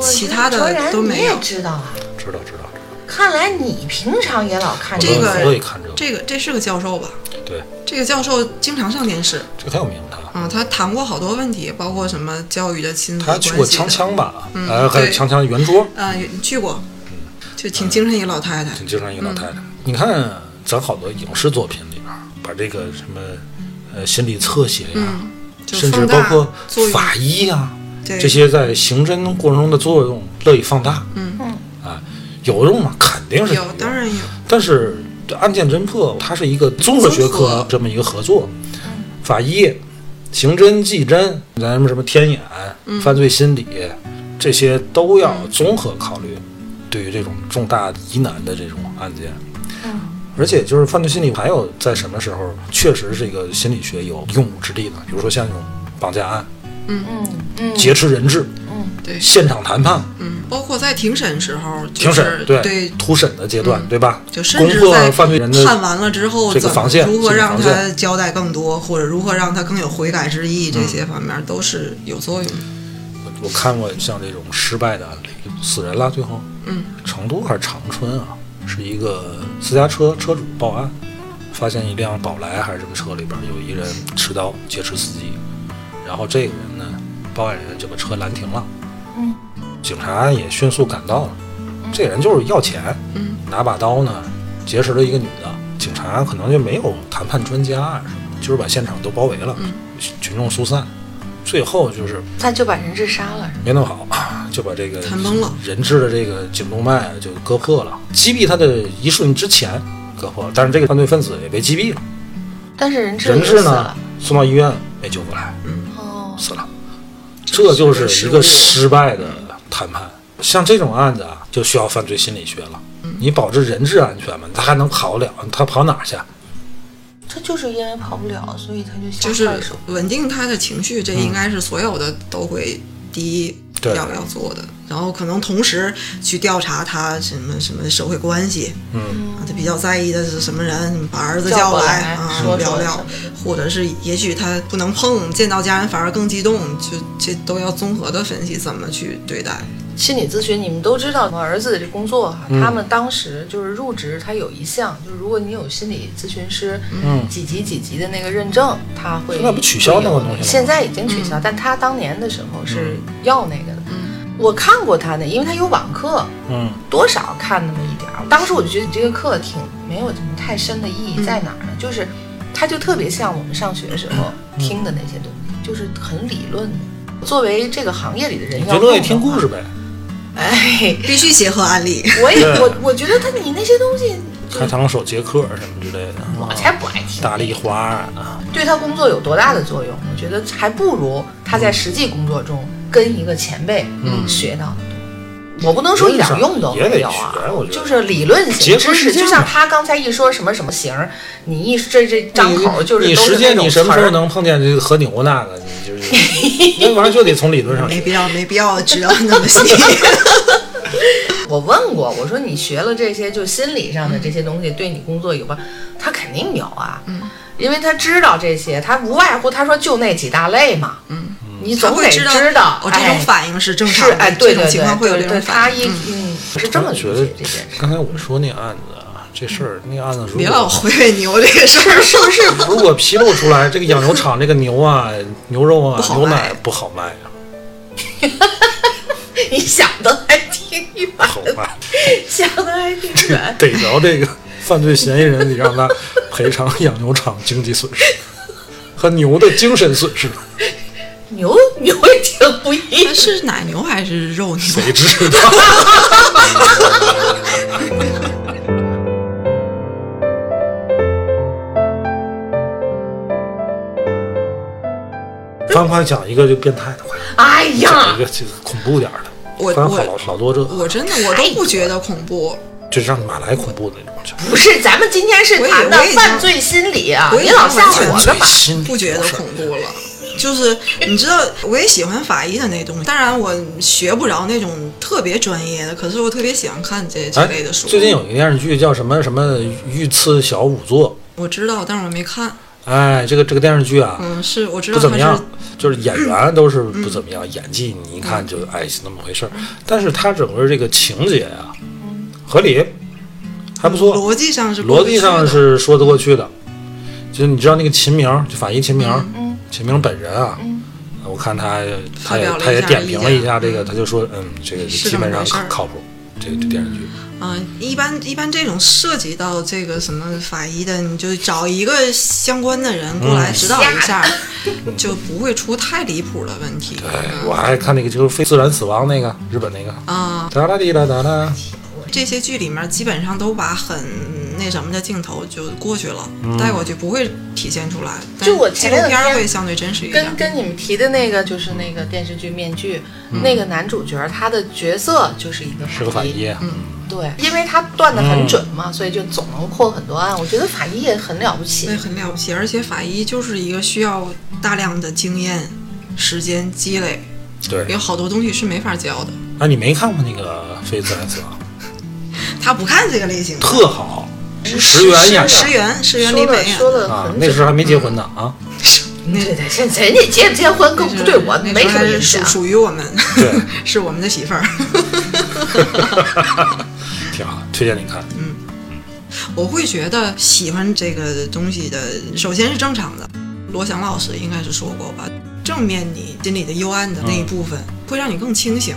其他的都没有知道啊？知道知道。看来你平常也老看这个我乐意看这个，这个这是个教授吧？对，这个教授经常上电视，这个太有名了。啊，他谈过好多问题，包括什么教育的亲子他关系他。去过锵锵吧？嗯呃，还有对锵锵圆桌，嗯，去过，就挺精神一个老太太。挺精神一个老太嗯太。你看咱好多影视作品里边，把这个什么呃心理侧写呀，嗯，甚至包括法医呀，对这些在刑侦过程中的作用乐意放大。嗯啊，有用吗？肯定是有，当然有。但是案件侦破它是一个综合学科这么一个合作，法医、刑侦、技侦，咱们什么天眼、嗯犯罪心理，这些都要综合考虑。对于这种重大疑难的这种案件，嗯而且就是犯罪心理还有在什么时候确实是一个心理学有用武之地呢？比如说像这种绑架案、嗯嗯。劫持人质、嗯对，现场谈判、嗯，包括在庭审时候，就庭是审对对，突审的阶段，嗯。对吧？就甚至在犯罪人的判完了之后，怎么这个防线如何让他交代更多，或者如何让他更有悔改之意，这嗯。些方面都是有作用的。我看过像这种失败的案例，死人了，最后，嗯，成都还是长春啊，是一个私家车车主报案，发现一辆宝来还是什么车里边有一人持刀劫持司机，然后这个人呢，报案人就把车拦停了，嗯，警察也迅速赶到了，这人就是要钱，嗯，拿把刀呢劫持了一个女的，警察可能就没有谈判专家啊什么的，就是把现场都包围了，嗯。群众疏散，最后就是那就把人质杀了。没弄好，*clears throat* 就把这个谈崩了。人质的这个颈动脉就割破了，击毙他的一瞬之前割破了，但是这个犯罪分子也被击毙了，但是人质人质呢。送到医院没救回来，哦，死了，这就是一个失败的谈判。像这种案子啊，就需要犯罪心理学了。你保证人质安全吗？他还能跑得了？他跑哪儿去？他就是因为跑不了，所以他就下就是。稳定他的情绪，这应该是所有的都会第一要要做的。然后可能同时去调查他什么什么社会关系，嗯，啊，他比较在意的是什么人，把儿子叫来啊说说聊聊，或者是也许他不能碰，见到家人反而更激动，就这都要综合的分析怎么去对待。心理咨询，你们都知道，我儿子的这工作哈，嗯。他们当时就是入职，他有一项，就是如果你有心理咨询师，嗯。几级几级的那个认证，他会现在不取消那个东吗？现在已经取消，但他当年的时候是要那个的。我看过他的，因为他有网课，嗯，多少看那么一点儿。当时我就觉得这个课挺没有什么太深的意义在哪儿呢？就是它就特别像我们上学时候听的那些东西，就是很理论。的。作为这个行业里的人，要你就乐意听故事呗，哎，必须结合案例。我也我我觉得他你那些东西，开膛手杰克什么之类的，我才不爱听。大丽花啊，对他工作有多大的作用？我觉得还不如他在实际工作中跟一个前辈学到的多。我不能说一点用都没有啊就是理论型知识，就像他刚才一说什么什么型儿，你一这这张口就是你都是那种实践你什么时候能碰见这个和牛那个？你就是 *laughs* 那玩意儿就得从理论上学。没必要，没必要知道那么细。*laughs* 我问过，我说你学了这些，就心理上的这些东西，对你工作有关？他肯定有啊，嗯，因为他知道这些，他无外乎他说就那几大类嘛，嗯，你总得会知知道，哦，这哎种反应是正常的，哎，对对这种情况会有这种他一反应。嗯是这么觉得这件事。刚才我说那案子啊，这事儿那个案子如别老果回味牛这个事儿，是不是？如果披露出来，这个养牛场这个牛啊、牛肉啊不、好牛卖奶不好卖啊，*laughs* 你想的还挺远不好卖。想的还挺远。逮着这个犯罪嫌疑人，你让他赔偿养牛场经济损失和牛的精神损失，牛 *laughs* 牛也挺不易那是奶牛还是肉牛？谁知道？翻快讲一个就变态的，快哎讲呀一，个这个恐怖点儿的。我我好多这，我真的我都不觉得恐怖。就让马来恐怖的那种。不是，咱们今天是谈的犯罪心理啊！你老吓完全我干嘛？心里不觉得恐怖了。就是你知道，我也喜欢法医的那东西，当然我学不着那种特别专业的，可是我特别喜欢看这这哎类的书。最近有一个电视剧叫什么什么御赐小仵作，我知道，但是我没看。哎，这个这个电视剧啊，嗯，是我知道不怎么样就是演员 *clears throat* 都是不怎么样，演技你一看就哎是那么回事儿。但是它整个这个情节啊、合理，还不错，逻辑上是逻辑上是说得过去的。就是你知道那个秦明，就法医秦明，嗯秦明本人啊，嗯。我看他他也他也点评了一下这个，他就说嗯，这个基本上靠靠谱，这个这电视剧。嗯，一般一般这种涉及到这个什么法医的，你就找一个相关的人过来嗯。指导一下，*laughs* 就不会出太离谱的问题。哎，我还看那个就是非自然死亡那个日本那个，啊、哒啦滴啦哒啦，这些剧里面基本上都把很那什么的镜头就过去了，嗯带过去不会体现出来。但就我纪录片前两天会相对真实一点跟。跟你们提的那个就是那个电视剧《面具》，嗯那个男主角他的角色就是一个是个法医，嗯对，因为他断的很准嗯嘛，所以就总能破很多案。我觉得法医也很了不起对，。很了不起，而且法医就是一个需要大量的经验、时间积累，对。有好多东西是没法教的。啊，你没看过那个《非自然死亡 *laughs* 他不看这个类型》，的，特好，石原演的石原石原里说了美演说的。很，啊那时候还没结婚呢啊。*laughs* 那对对，现人家结不结婚更不对我那没什时候属么影响。属于我们，对，*laughs* 是我们的媳妇儿。*laughs* 挺好，推荐你看。嗯我会觉得喜欢这个东西的，首先是正常的。罗翔老师应该是说过吧，正面你心里的幽暗的那一部分，会让你更清醒。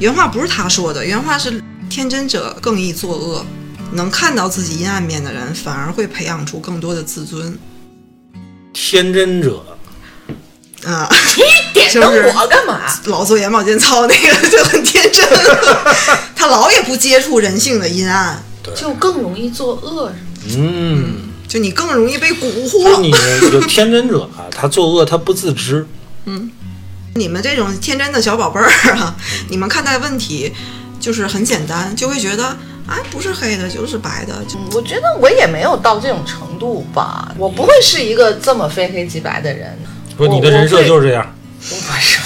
原话不是他说的，原话是“天真者更易作恶”，能看到自己阴暗面的人，反而会培养出更多的自尊天真者，啊。你 *laughs* 点灯就是我干嘛？老做眼保健操那个就很天真，*laughs* 他老也不接触人性的阴暗，就更容易作恶是吗？嗯，就你更容易被蛊惑。你有天真者啊，他作恶他不自知，嗯你们这种天真的小宝贝儿啊，你们看待问题就是很简单，就会觉得哎，不是黑的就是白的，就嗯我觉得我也没有到这种程度吧，我不会是一个这么非黑即白的人。*laughs* 不是你的人设就是这样。不是，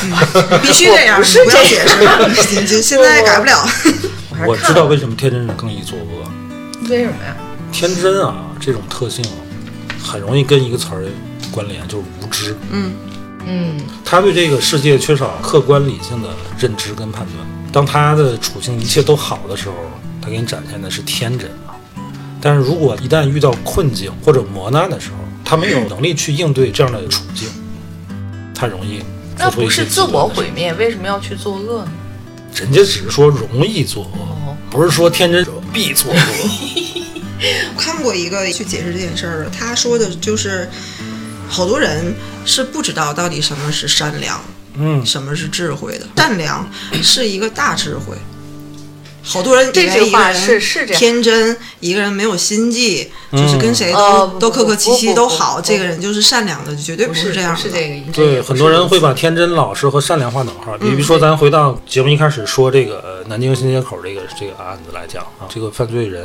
我必须这样，不是这解释，你就现在改不了。我知道为什么天真人更易作恶。为什么呀？天真啊，这种特性很容易跟一个词儿关联，就是无知。嗯，嗯，他对这个世界缺少客观理性的认知跟判断。当他的处境一切都好的时候，他给你展现的是天真啊。但是如果一旦遇到困境或者磨难的时候，他没有能力去应对这样的处境，他容易那做出一些不是自我毁灭，为什么要去作恶呢？人家只是说容易作恶，哦，不是说天真者必作恶。*laughs* *laughs* 看过一个去解释这件事儿的，他说的就是，好多人是不知道到底什么是善良，嗯，什么是智慧的。善良是一个大智慧。好多人这为句话是是这样天真，一个人没有心计，就是跟谁都、都客客气气都好，这个人就是善良的，绝对不是这样是这个意思。对，很多人会把天真、老实和善良划等号。比如说，咱回到节目一开始说这个呃南京新街口这个这个案子来讲啊，这个犯罪人，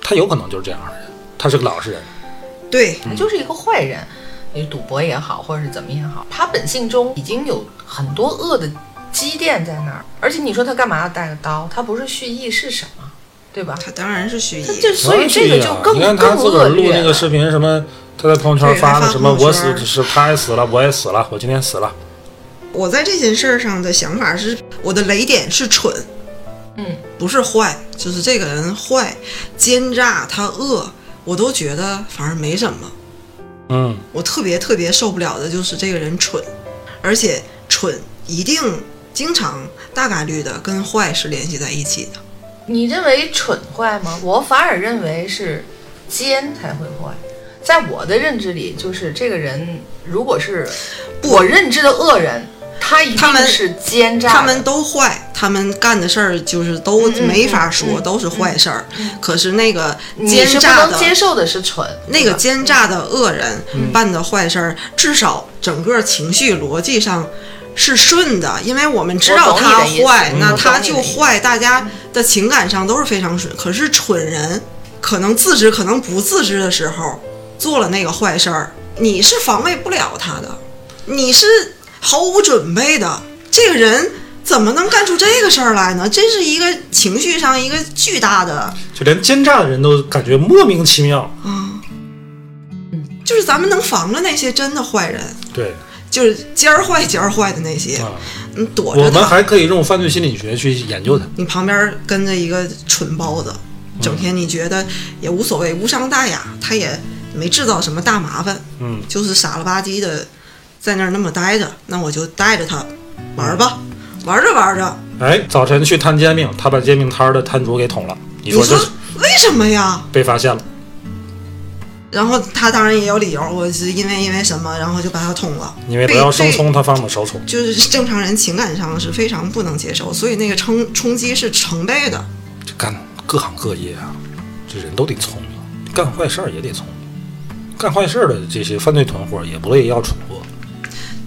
他有可能就是这样的人，他是个老实人。对，他就是一个坏人，你赌博也好，或者是怎么也好，他本性中已经有很多恶的积淀在那儿。而且你说他干嘛要带个刀？他不是蓄意是什么？对吧？他当然是蓄意所以这个就更你看他更自个儿恶。录那个视频，什么他在朋友圈发发的什么我死只是他也死了，我也死了，我今天死了。我在这件事儿上的想法是，我的雷点是蠢，嗯，不是坏，就是这个人坏、奸诈、他恶，我都觉得反而没什么。嗯，我特别特别受不了的就是这个人蠢，而且蠢一定经常大概率的跟坏是联系在一起的。你认为蠢坏吗？我反而认为是奸才会坏。在我的认知里，就是这个人如果是我认知的恶人，他一定是奸诈的。他们都坏，他们干的事儿就是都没法说，嗯都是坏事儿。可是那个奸诈的能接受的是蠢，那个奸诈的恶人嗯办的坏事儿，至少整个情绪逻辑上是顺的，因为我们知道他坏，那他就坏，大家的情感上都是非常顺。可是蠢人可能自知，可能不自知的时候做了那个坏事儿，你是防卫不了他的，你是毫无准备的，这个人。怎么能干出这个事儿来呢？这是一个情绪上一个巨大的就连奸诈的人都感觉莫名其妙啊。嗯。就是咱们能防着那些真的坏人，对就是尖儿坏尖儿坏的那些，啊，你躲着我们他。还可以用犯罪心理学去研究它。你旁边跟着一个蠢包子，整天你觉得也无所谓，无伤大雅，他也没制造什么大麻烦，嗯，就是傻了吧唧的在那儿那么待着，那我就带着他玩儿吧，玩着玩着，哎，早晨去摊煎饼，他把煎饼摊儿的摊主给捅了。你你说说这为什么呀？被发现了？然后他当然也有理由，我是因为因为什么，然后就把他捅了。因为不要生葱，他放的熟葱。就是正常人情感上是非常不能接受，所以那个冲冲击是成倍的。这干各行各业啊，这人都得聪明，干坏事儿也得聪明。干坏事儿的这些犯罪团伙也不乐意要蠢货。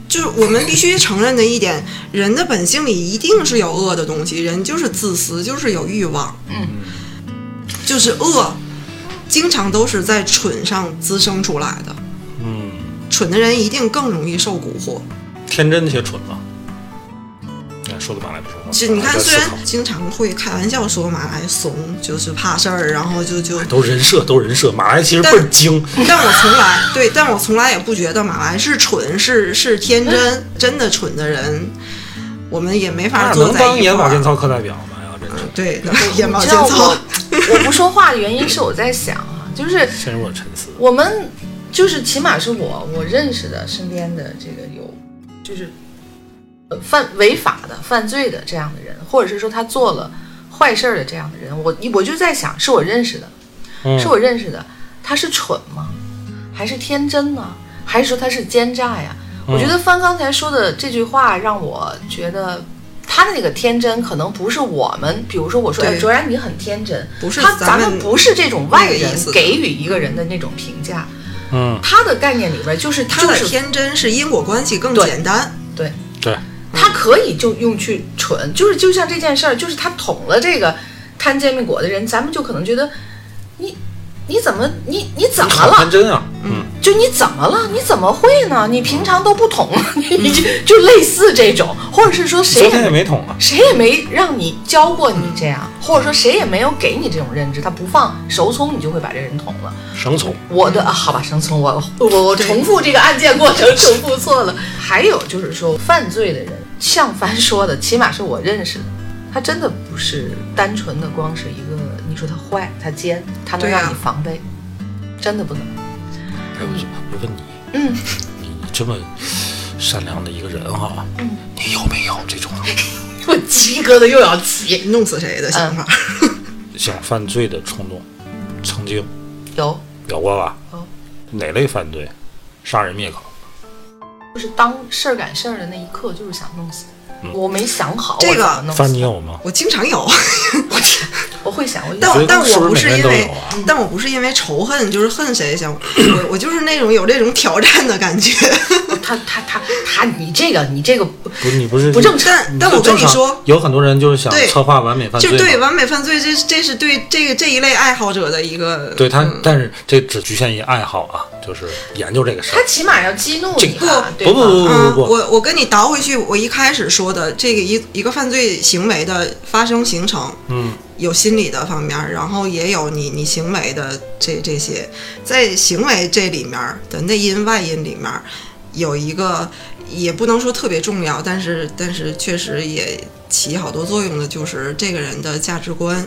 就是我们必须承认的一点，人的本性里一定是有恶的东西，人就是自私，就是有欲望，嗯，就是恶，经常都是在蠢上滋生出来的。嗯，蠢的人一定更容易受蛊惑。天真且蠢嘛。哎，说的马来不说话。就你看，虽然经常会开玩笑说马来怂，就是怕事儿，然后就就，都人设，都人设。马来其实倍儿精，但我从来对，但我从来也不觉得马来是蠢，是是天真，*laughs* 真的蠢的人，我们也没法那能坐在一块儿当眼保健。操课代表吗？呀，真是对，*laughs* 眼保健操我。不说话的原因是我在想啊，就是陷入了沉思。我们就是起码是我我认识的身边的这个有就是呃犯违法的犯罪的这样的人，或者是说他做了坏事儿的这样的人，我我就在想，是我认识的，嗯是我认识的，他是蠢吗？还是天真呢？还是说他是奸诈呀？我觉得翻刚才说的这句话让我觉得。他的那个天真，可能不是我们，比如说我说，哎，卓然你很天真，不是他咱咱们们不是这种外人给予一个人的那种评价，嗯，他的概念里边就是他的就是天真是因果关系更简单，对，对，他可以就用去蠢，就是就像这件事儿，就是他捅了这个摊煎饼果的人，咱们就可能觉得你你怎么你你怎么了？真啊。嗯，就你怎么了？你怎么会呢？你平常都不捅，你 *laughs* 你就就类似这种，或者是说谁也也没捅啊。谁也没让你教过你这样，或者说谁也没有给你这种认知，他不放熟葱，你就会把这人捅了。生葱，我的啊，好吧，生葱，我我我重复这个案件过程重复错了。还有就是说，犯罪的人，像凡说的，起码是我认识的，他真的不是单纯的光是一个，你说他坏，他奸，他能让你防备，真的不能。哎，我就我问你，嗯，你这么善良的一个人哈，嗯你有没有这种 *laughs* 我鸡疙瘩又要起。弄死谁的想法？想犯罪的冲动？曾经有，有过吧？有哪类犯罪？杀人灭口？就是当事儿赶事儿的那一刻，就是想弄死。嗯我没想好这个我怎么弄犯你有吗？我经常有，*laughs* 我天，我会想，我但但我不不是因为但我不是因为仇恨，就是恨谁想我我就是那种有这种挑战的感觉。他他他他，你这个你这个不你不是不正常。但但我跟你说，有很多人就是想对策划完美犯罪就，对完美犯罪这这是对这个这一类爱好者的一个对他，嗯但是这只局限于爱好啊，就是研究这个事儿。他起码要激怒你啊，不对吧？不不嗯，不不，我我跟你倒回去，我一开始说的这个一一个犯罪行为的发生形成，嗯有心理的方面，然后也有你你行为的这这些，在行为这里面的内因外因里面，有一个也不能说特别重要，但是但是确实也起好多作用的，就是这个人的价值观，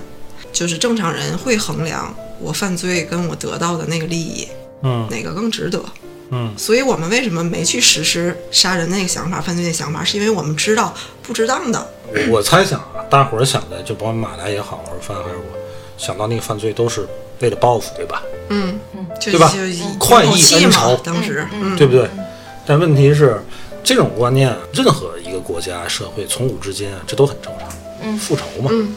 就是正常人会衡量我犯罪跟我得到的那个利益嗯哪个更值得。嗯，所以我们为什么没去实施杀人那个想法、犯罪那想法，是因为我们知道不值当的。我猜想啊，大伙儿想的，就包括马来也好，还是范还是我，想到那个犯罪都是为了报复，对吧？嗯，就对吧快意恩仇当时，嗯，对不对？但问题是，这种观念，任何一个国家社会从古至今啊，这都很正常。嗯复仇嘛，嗯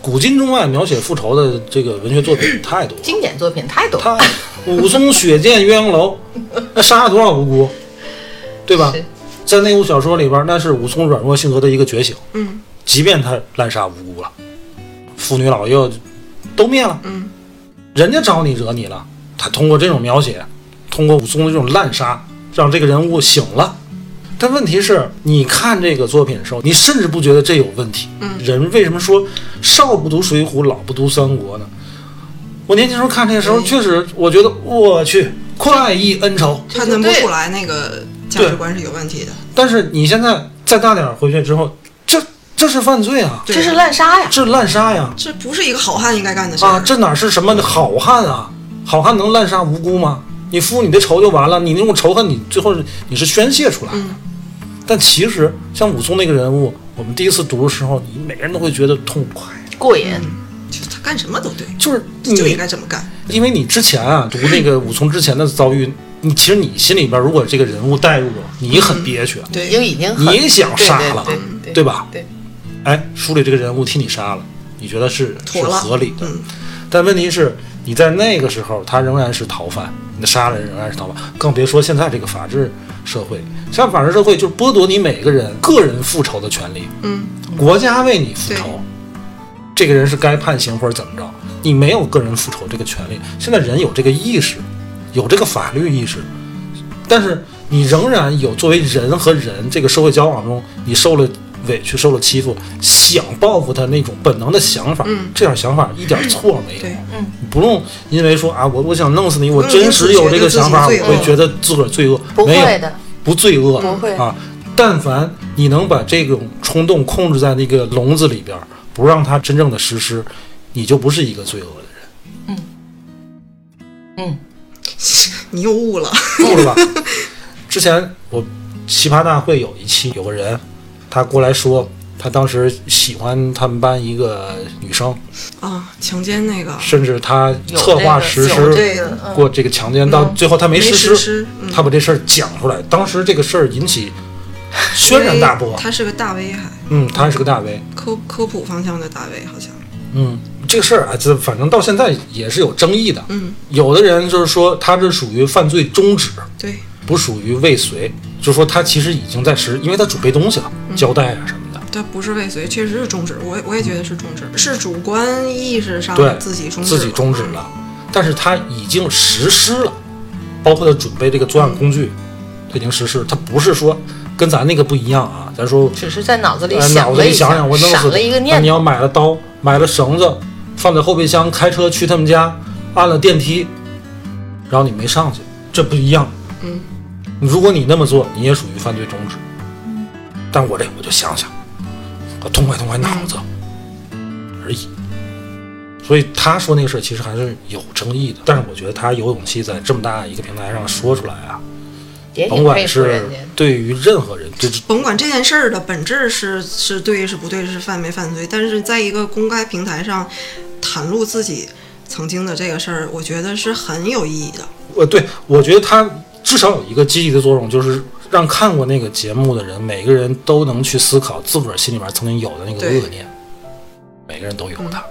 古今中外描写复仇的这个文学作品太多了，经典作品太多了，太武松血溅鸳鸯楼，*laughs* 那杀了多少无辜，对吧？在那部小说里边，那是武松软弱性格的一个觉醒。嗯。即便他滥杀无辜了，妇女老幼都灭了，嗯，人家招你惹你了，他通过这种描写，通过武松的这种滥杀，让这个人物醒了。但问题是，你看这个作品的时候，你甚至不觉得这有问题。嗯人为什么说少不读水浒，老不读三国呢？我年轻时候看这个时候，嗯确实我觉得我去快意恩仇。判断不出来那个价值观是有问题的。但是你现在再大点儿回去之后，这这是犯罪啊，这是滥杀呀。这是滥杀呀！这不是一个好汉应该干的事儿。啊，这哪是什么好汉啊？好汉能滥杀无辜吗？你付你的仇就完了，你那种仇恨，你最后你是宣泄出来的。嗯但其实像武松那个人物，我们第一次读的时候，你每个人都会觉得痛快，过瘾，就是他干什么都对，就是就应，该这么干。因为你之前啊读那个武松之前的遭遇，你其实你心里边如果这个人物带入了，你很憋屈，已经已经很你想杀了对对对对吧？对，哎，书里这个人物替你杀了，你觉得是是合理的。嗯但问题是，你在那个时候，他仍然是逃犯，你的杀人仍然是逃犯，更别说现在这个法治社会。像法治社会，就是剥夺你每个人个人复仇的权利，嗯，国家为你复仇，这个人是该判刑或者怎么着，你没有个人复仇这个权利。现在人有这个意识，有这个法律意识，但是你仍然有作为人和人这个社会交往中，你受了委屈、受了欺负，想报复他那种本能的想法，嗯。这样想法一点错没有。对，你不用因为说啊，我我想弄死你，我真实有这个想法，我会觉得自个儿罪恶，不没有会的，不罪恶，不会。啊。但凡你能把这种冲动控制在那个笼子里边儿，不让它真正的实施，你就不是一个罪恶的人，嗯，你又悟了。悟了吧？*laughs* 之前我奇葩大会有一期，有个人他过来说，他当时喜欢他们班一个女生，啊，强奸那个。甚至他策划实施过这个强奸，到最后他没没实实施嗯。他把这事儿讲出来，当时这个事儿引起轩然大波。他是个大 V，还嗯，他还是个大 V。科科普方向的大 V，好像。嗯，这个事儿啊，这反正到现在也是有争议的。嗯，有的人就是说他这属于犯罪中止，对，不属于未遂，就说他其实已经在实，因为他准备东西了，胶带啊什么的。他不是未遂，确实是终止。我我也觉得是终止，是主观意识上对，自己终止，自己终止。了，但是他已经实施了，包括他准备这个作案工具，他已经实施。他不是说跟咱那个不一样啊，咱说只是在脑子里呃，脑子想了一下，里想想，我弄死了一个念头，啊你要买了刀，买了绳子，放在后备箱，开车去他们家，按了电梯，然后你没上去，这不一样。嗯，如果你那么做，你也属于犯罪中止。但我这我就想想，我痛快痛快脑子而已。所以他说那个事儿其实还是有争议的，但是我觉得他有勇气在这么大一个平台上说出来啊，甭管是。对于任何人，就是甭管这件事儿的本质是是对是不对，是犯没犯罪，但是在一个公开平台上袒露自己曾经的这个事儿，我觉得是很有意义的。呃，对，我觉得它至少有一个积极的作用，就是让看过那个节目的人，每个人都能去思考自个儿心里面曾经有的那个恶念，每个人都有的。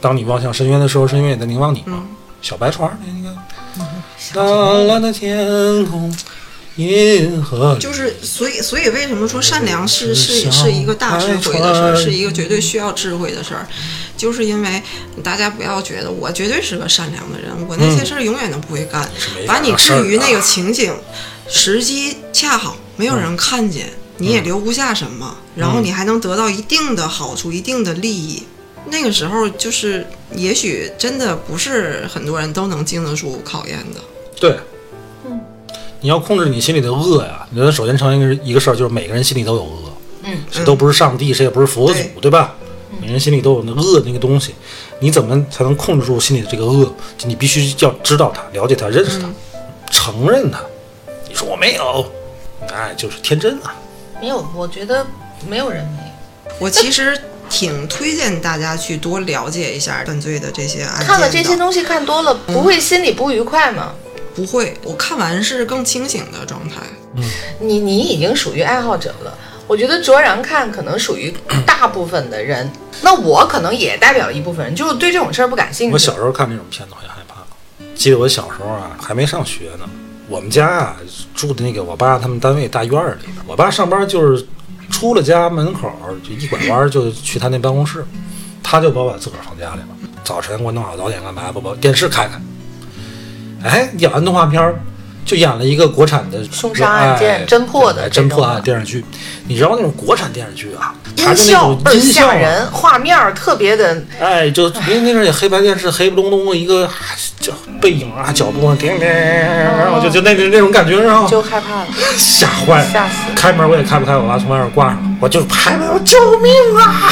当你望向深渊的时候，深渊也在凝望你嘛。小白船那个，蓝蓝的天空，银河就是所以所以为什么说善良是是是一个大智慧的事儿，是一个绝对需要智慧的事儿，就是因为大家不要觉得我绝对是个善良的人，我那些事儿永远都不会干，没把你置于那个情景，时机恰好没有人看见，你也留不下什么，然后你还能得到一定的好处、一定的利益。那个时候，就是也许真的不是很多人都能经得住考验的。对，你要控制你心里的恶呀。你觉得首先承认一个一个事儿，就是每个人心里都有恶，嗯，谁都不是上帝，谁也不是佛祖，对对吧？每个人心里都有那恶那个东西，你怎么才能控制住心里的这个恶？就你必须要知道它、了解它、认识它。承认它。你说我没有，哎，就是天真啊。没有，我觉得没有人没有。我其实挺推荐大家去多了解一下犯罪的这些案件。看了这些东西看多了，不会心里不愉快吗？不会，我看完是更清醒的状态。嗯你你已经属于爱好者了。我觉得卓然看可能属于大部分的人，那我可能也代表一部分人，就是对这种事儿不感兴趣。我小时候看这种片子我也害怕。记得我小时候啊，还没上学呢，我们家啊住的那个我爸他们单位大院儿里边，我爸上班就是出了家门口就一拐弯就去他那办公室，他就把我自个儿放家里了。早晨给我弄好早点干嘛？不把电视开开。哎，演完动画片儿，就演了一个国产的凶杀案件哎侦破的侦破案电视剧。你知道那种国产电视剧啊，它音效倍儿种音效啊吓人，画面儿特别的，哎，就因为那阵儿也黑白电视，黑不隆咚的一个脚背影啊，脚步啊，叮叮，然后就就那那那种感觉，然后就害怕了。*laughs* 吓坏了，吓死开门我也开不开，我妈从外面挂上，我就拍门，我救命啊！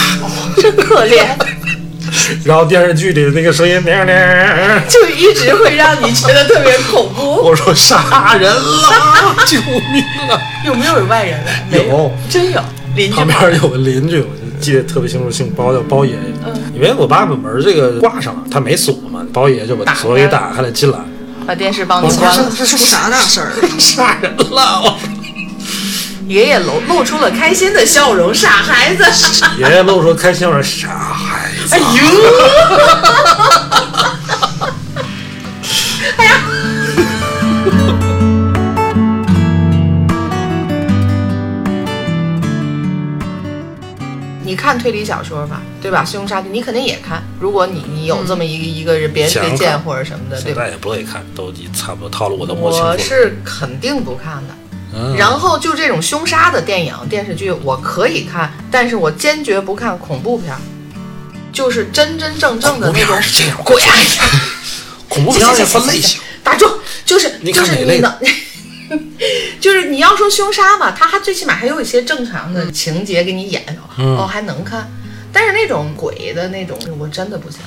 真可怜，*laughs* *laughs* 然后电视剧里的那个声音，*laughs* 就一直会让你觉得特别恐怖。*laughs* 我说杀人了，救命啊！有没有外人来？有，真有邻居旁？边有个邻居，我就记得特别清楚，姓包叫包爷爷。因为我爸把门这个挂上了，他没锁嘛，包爷爷就把打锁给打开了进来，把电视帮你我关了。这出啥大事儿？杀人了！我爷爷露露出了开心的笑容，傻孩子。*laughs* 爷爷露出开心笑容傻孩子。哎呦，*laughs* 哎呀你看推理小说吧，对吧？凶杀剧你肯定也看。如果你你有这么一个、一个人别人推荐或者什么的，对吧？现在也不乐意看，都已差不多套路我都摸清楚了。我是肯定不看的。嗯，然后就这种凶杀的电影、电视剧，我可以看，但是我坚决不看恐怖片儿，就是真真正正的那种鬼啊！恐怖片儿也分类型，打住，就是你就是你能，*laughs* 就是你要说凶杀吧，它还最起码还有一些正常的情节给你演，嗯哦还能看，但是那种鬼的那种，我真的不行。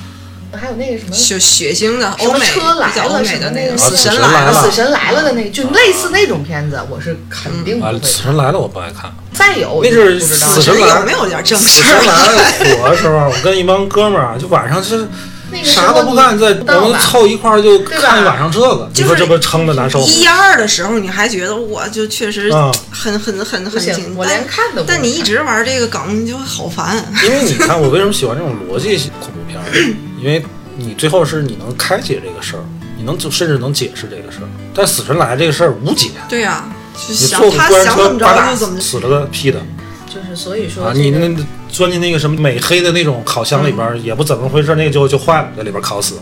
还有那个什么血血腥的什么欧美车来了比较欧美什么那个的那个啊死神来了了死，神来了的那个，就类似那种片子，我是肯定不啊会，看。死神来了我不爱看。再有那是死神来有没有点正死事神来儿？了火的时候，我跟一帮哥们儿啊，就晚上是那个啥都不干，在我们凑一块儿就看一晚上这个，你说这不撑的难受吗？一二的时候，你还觉得我就确实嗯很很很很紧，我但连看都但你一直玩这个梗，你就好烦。因为你看，我为什么喜欢这种逻辑性恐怖片儿？因为你最后是你能开解这个事儿，你能就甚至能解释这个事儿。但死神来这个事儿无解，对呀、就你想坐个过山他想怎么车叭嗒着就怎么着。死了个屁的就是所以说啊！这个你那钻进那个什么美黑的那种烤箱里边儿，也不怎么回事，那个就就坏了，在里边烤死了。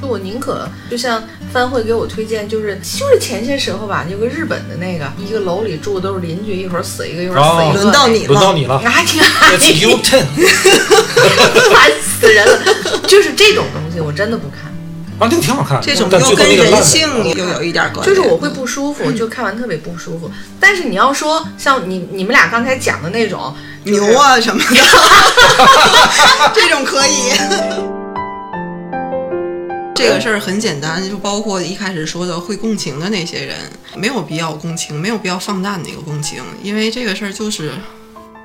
就我宁可就像番会给我推荐，就是就是前些时候吧，有个日本的那个，一个楼里住的都是邻居，一会儿死一个，一会儿死一个，轮到你了，轮到你了那还挺安，It's you ten 烦 *laughs* 死人了。就是这种东西，我真的不看，啊，那个挺好看，这种又跟人性又有一点关系。就是我会不舒服，就看完特别不舒服。但是你要说像你你们俩刚才讲的那种牛啊什么的，*laughs* 这种可以。这个事儿很简单，就包括一开始说的会共情的那些人，没有必要共情，没有必要放大那个共情，因为这个事儿就是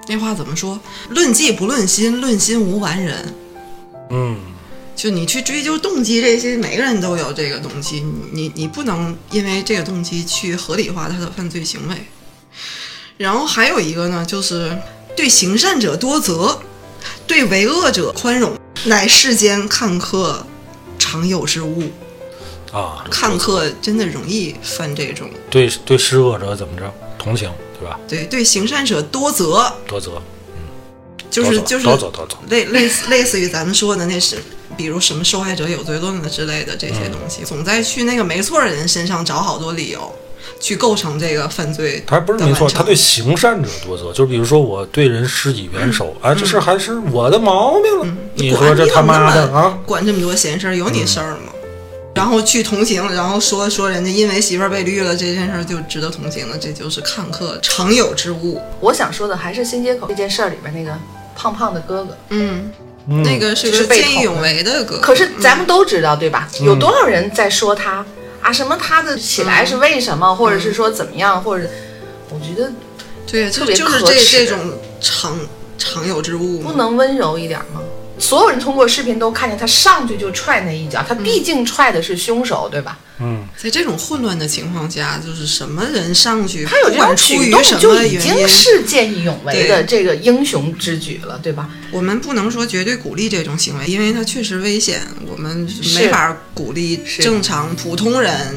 那话怎么说？论迹不论心，论心无完人。嗯，就你去追究动机这些，每个人都有这个动机，你你你不能因为这个动机去合理化他的犯罪行为。然后还有一个呢，就是对行善者多责，对为恶者宽容，乃世间看客常有之物。啊，看客真的容易犯这种，对对施恶者怎么着同情，对吧？对对行善者多责，多责，就是就是多走多走。类类似类似于咱们说的那是，比如什么受害者有罪论的之类的这些东西，总在去那个没错的人身上找好多理由，去构成这个犯罪。他还不是没错，他对行善者多责，就是比如说我对人施以援手，哎，这事儿还是我的毛病了。你说管这他妈的啊！管这么多闲事儿，有你事儿吗？然后去同情，然后说说人家因为媳妇儿被绿了这件事儿就值得同情了，这就是看客常有之物。我想说的还是新街口这件事儿里边那个胖胖的哥哥。嗯，嗯那个是个见义勇为的哥，可是咱们都知道，对吧？有多少人在说他啊，什么他的起来是为什么，或者是说怎么样，或者我觉得对，特别就就是这可耻这种常常有之物。不能温柔一点吗？所有人通过视频都看见他上去就踹那一脚，他毕竟踹的是凶手，对吧？嗯，在这种混乱的情况下，就是什么人上去，他有这种不管出举动于什就已经么原因，是见义勇为的这个英雄之举了，对吧？我们不能说绝对鼓励这种行为，因为它确实危险，我们没法鼓励正常普通人。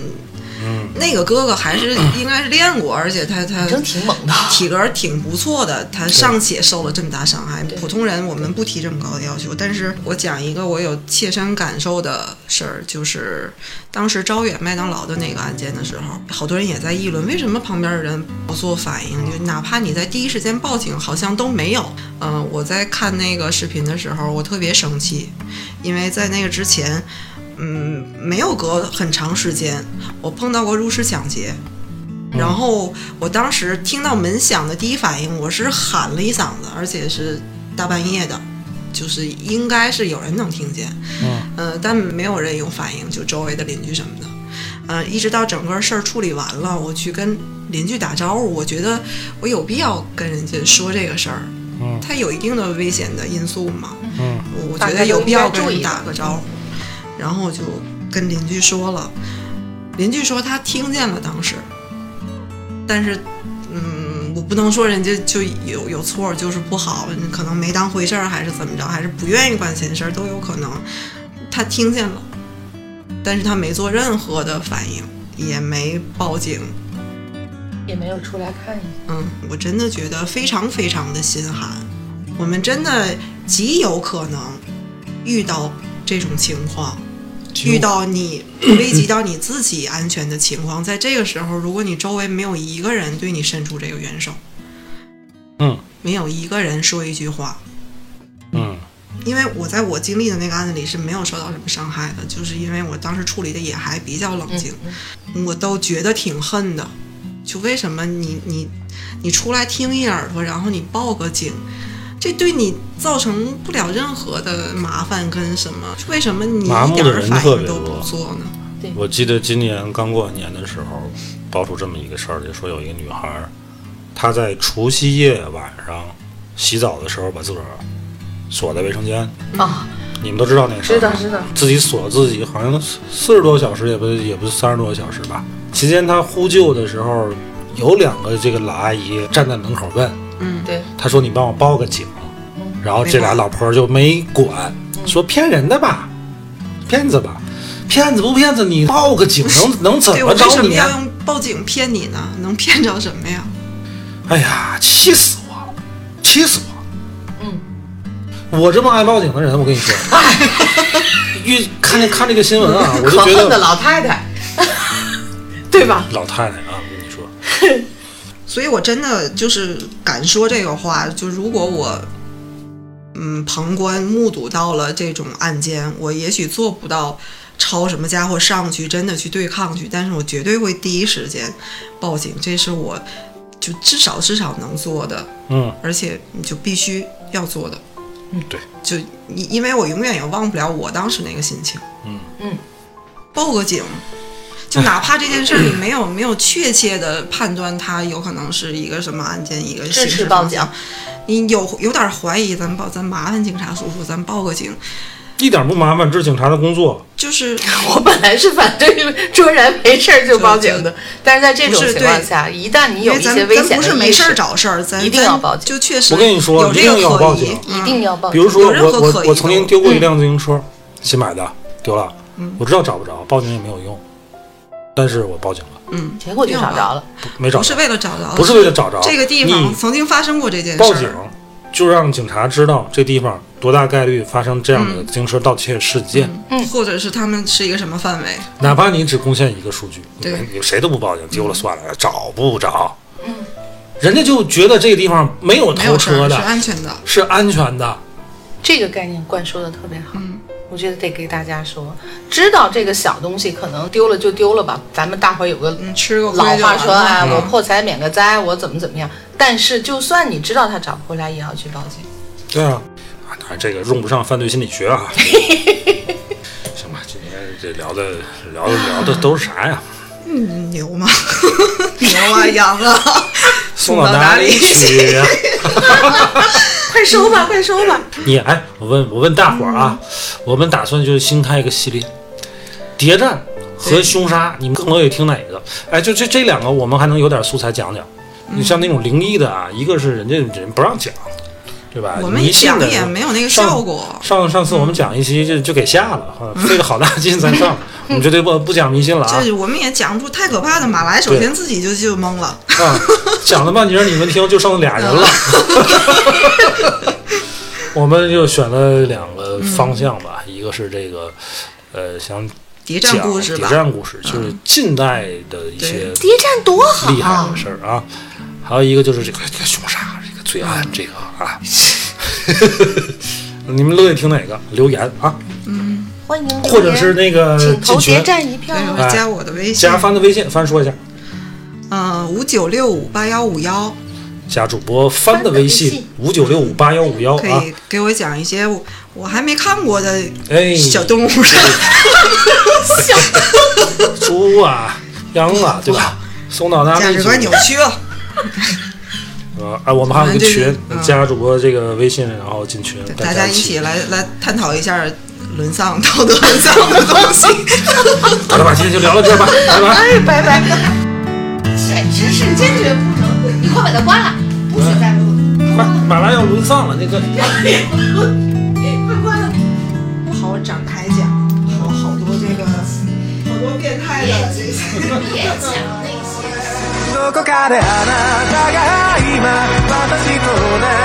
嗯，那个哥哥还是应该是练过，而且他他真挺猛的。体格挺不错的，他尚且受了这么大伤害。普通人我们不提这么高的要求，但是我讲一个我有切身感受的事儿，就是当时招远麦当劳的那个案件的时候，好多人也在议论，为什么旁边的人不做反应？就哪怕你在第一时间报警，好像都没有。嗯、我在看那个视频的时候，我特别生气，因为在那个之前。嗯，没有隔很长时间，我碰到过入室抢劫，然后我当时听到门响的第一反应，我是喊了一嗓子，而且是大半夜的，就是应该是有人能听见，嗯，呃，但没有人有反应，就周围的邻居什么的，呃，一直到整个事儿处理完了，我去跟邻居打招呼，我觉得我有必要跟人家说这个事儿，嗯。它有一定的危险的因素嘛，嗯。我觉得有必要跟人打个招呼，然后我就跟邻居说了，邻居说他听见了当时，但是，嗯，我不能说人家就有有错就是不好，可能没当回事儿，还是怎么着，还是不愿意管闲事儿都有可能。他听见了，但是他没做任何的反应，也没报警。也没有出来看一下。嗯，我真的觉得非常非常的心寒。我们真的极有可能遇到这种情况，遇到你 *clears throat* 危及到你自己安全的情况，在这个时候，如果你周围没有一个人对你伸出这个援手，嗯。没有一个人说一句话，嗯。因为我在我经历的那个案子里是没有受到什么伤害的，就是因为我当时处理的也还比较冷静，我都觉得挺恨的。就为什么你你你出来听一耳朵，然后你报个警，这对你造成不了任何的麻烦跟什么？为什么你麻木一点儿的人特反应都别多不做呢？我记得今年刚过完年的时候，爆出这么一个事儿，就说有一个女孩儿，她在除夕夜晚上洗澡的时候把自个儿锁在卫生间。啊，你们都知道那个事儿，知道知道。自己锁自己，好像四十多个小时，也不也不是三十多个小时吧。期间她呼救的时候，有两个这个老阿姨站在门口问，嗯，对，他说：“你帮我报个警。”然后这俩老婆就没管，说骗人的吧，骗子吧，骗子不骗子，你报个警能能怎么着你啊？什么要用报警骗你呢？能骗着什么呀？哎呀，气死我了，气死我了！嗯，我这么爱报警的人，我跟你说，*laughs* 越看见看这个新闻啊，*laughs* 我就觉得恨的老太太，*laughs* 对吧？老太太啊，我跟你说，所以我真的就是敢说这个话，就如果我，嗯，旁观目睹到了这种案件，我也许做不到抄什么家伙上去真的去对抗去，但是我绝对会第一时间报警，这是我就至少至少能做的，嗯，而且你就必须要做的，嗯对，就因因为我永远也忘不了我当时那个心情，嗯。嗯，报个警。就哪怕这件事儿你没有没有确切的判断，它有可能是一个什么案件，一个支刑事报警你有有点怀疑，咱报咱麻烦警察叔叔，咱报个警。一点不麻烦，这是警察的工作。就是 *laughs* 我本来是反对卓然没事儿就报警的，但是在这种情况下，一旦你有一些危险不是没事儿找事儿，咱一定要报警就确实我跟你说一有这个可疑定要报警，一嗯定要报警。比如说有任我我何可疑我曾经丢过一辆自行车，新买的丢了，嗯我知道找不着，报警也没有用，但是我报警了，嗯，结果就找着了，没找着不是，为了找着，不是为了找着这个地方曾经发生过这件事，报警就让警察知道这地方多大概率发生这样的嗯自行车盗窃事件，嗯或者是他们是一个什么范围？哪怕你只贡献一个数据，对你谁都不报警，丢了算了，找不着，嗯，人家就觉得这个地方没有偷没有事儿，是，安全的。是安全的，这个概念灌输的特别好。嗯，我觉得得给大家说，知道这个小东西可能丢了就丢了吧，咱们大伙儿有个嗯，吃个亏老话说啊，了我破财免个灾，我怎么怎么样。但是就算你知道他找不回来，也要去报警。对啊，啊，当然这个用不上犯罪心理学啊。*laughs* 行吧，今天这聊的聊的聊的都是啥呀？嗯，牛吗？*laughs* 牛啊，羊啊，送到哪里去呀？*laughs* 快收吧，快收吧！你哎，我问我问大伙儿啊，我们打算就是新开一个系列，谍战和凶杀，你们更乐意听哪个？哎，就这这两个，我们还能有点素材讲讲。你像那种灵异的啊，一个是人家人不让讲，对吧？我们迷信的讲也没有那个上效果。上上次我们讲一期就就给下了，啊费了好大劲才上。*laughs* 我们绝对不不讲迷信了啊！这我们也讲不出太可怕的。马来首先自己就就懵了，啊，讲了半截，你们听就剩俩人了。*laughs* 我们就选了两个方向吧，一个是这个，呃，想谍战故事吧谍。战故事，就是近代的一些谍战多好厉害啊的！事儿啊。还有一个就是这个这个凶杀，这个罪案，这个啊。*laughs* 你们乐意听哪个？留言啊，嗯欢迎或者是那个请投谍进群，战一票对，。哎加我的微信加，帆的微信，帆说一下，嗯，五九六五八幺五幺，加主播帆的微信信五九六五八幺五幺可啊。以给我讲一些我我还没看过的哎，小动物。猪啊、羊啊，对吧？送到那里去？价值观扭曲了。*laughs* 呃，哎，我们还有一个群加主播这个微信，然后进群，大家家一起来来探讨一下沦丧、道德沦丧的东西。好了吧，今天就聊到这吧，拜拜。哎，拜拜！简直是坚决不能！你快把它关了，不许再录了，快，马上要沦丧了，那个。快关了！不好展开讲，好好多这个好多变态的这些。*laughs* 别讲那些。どこかであなたが今私と同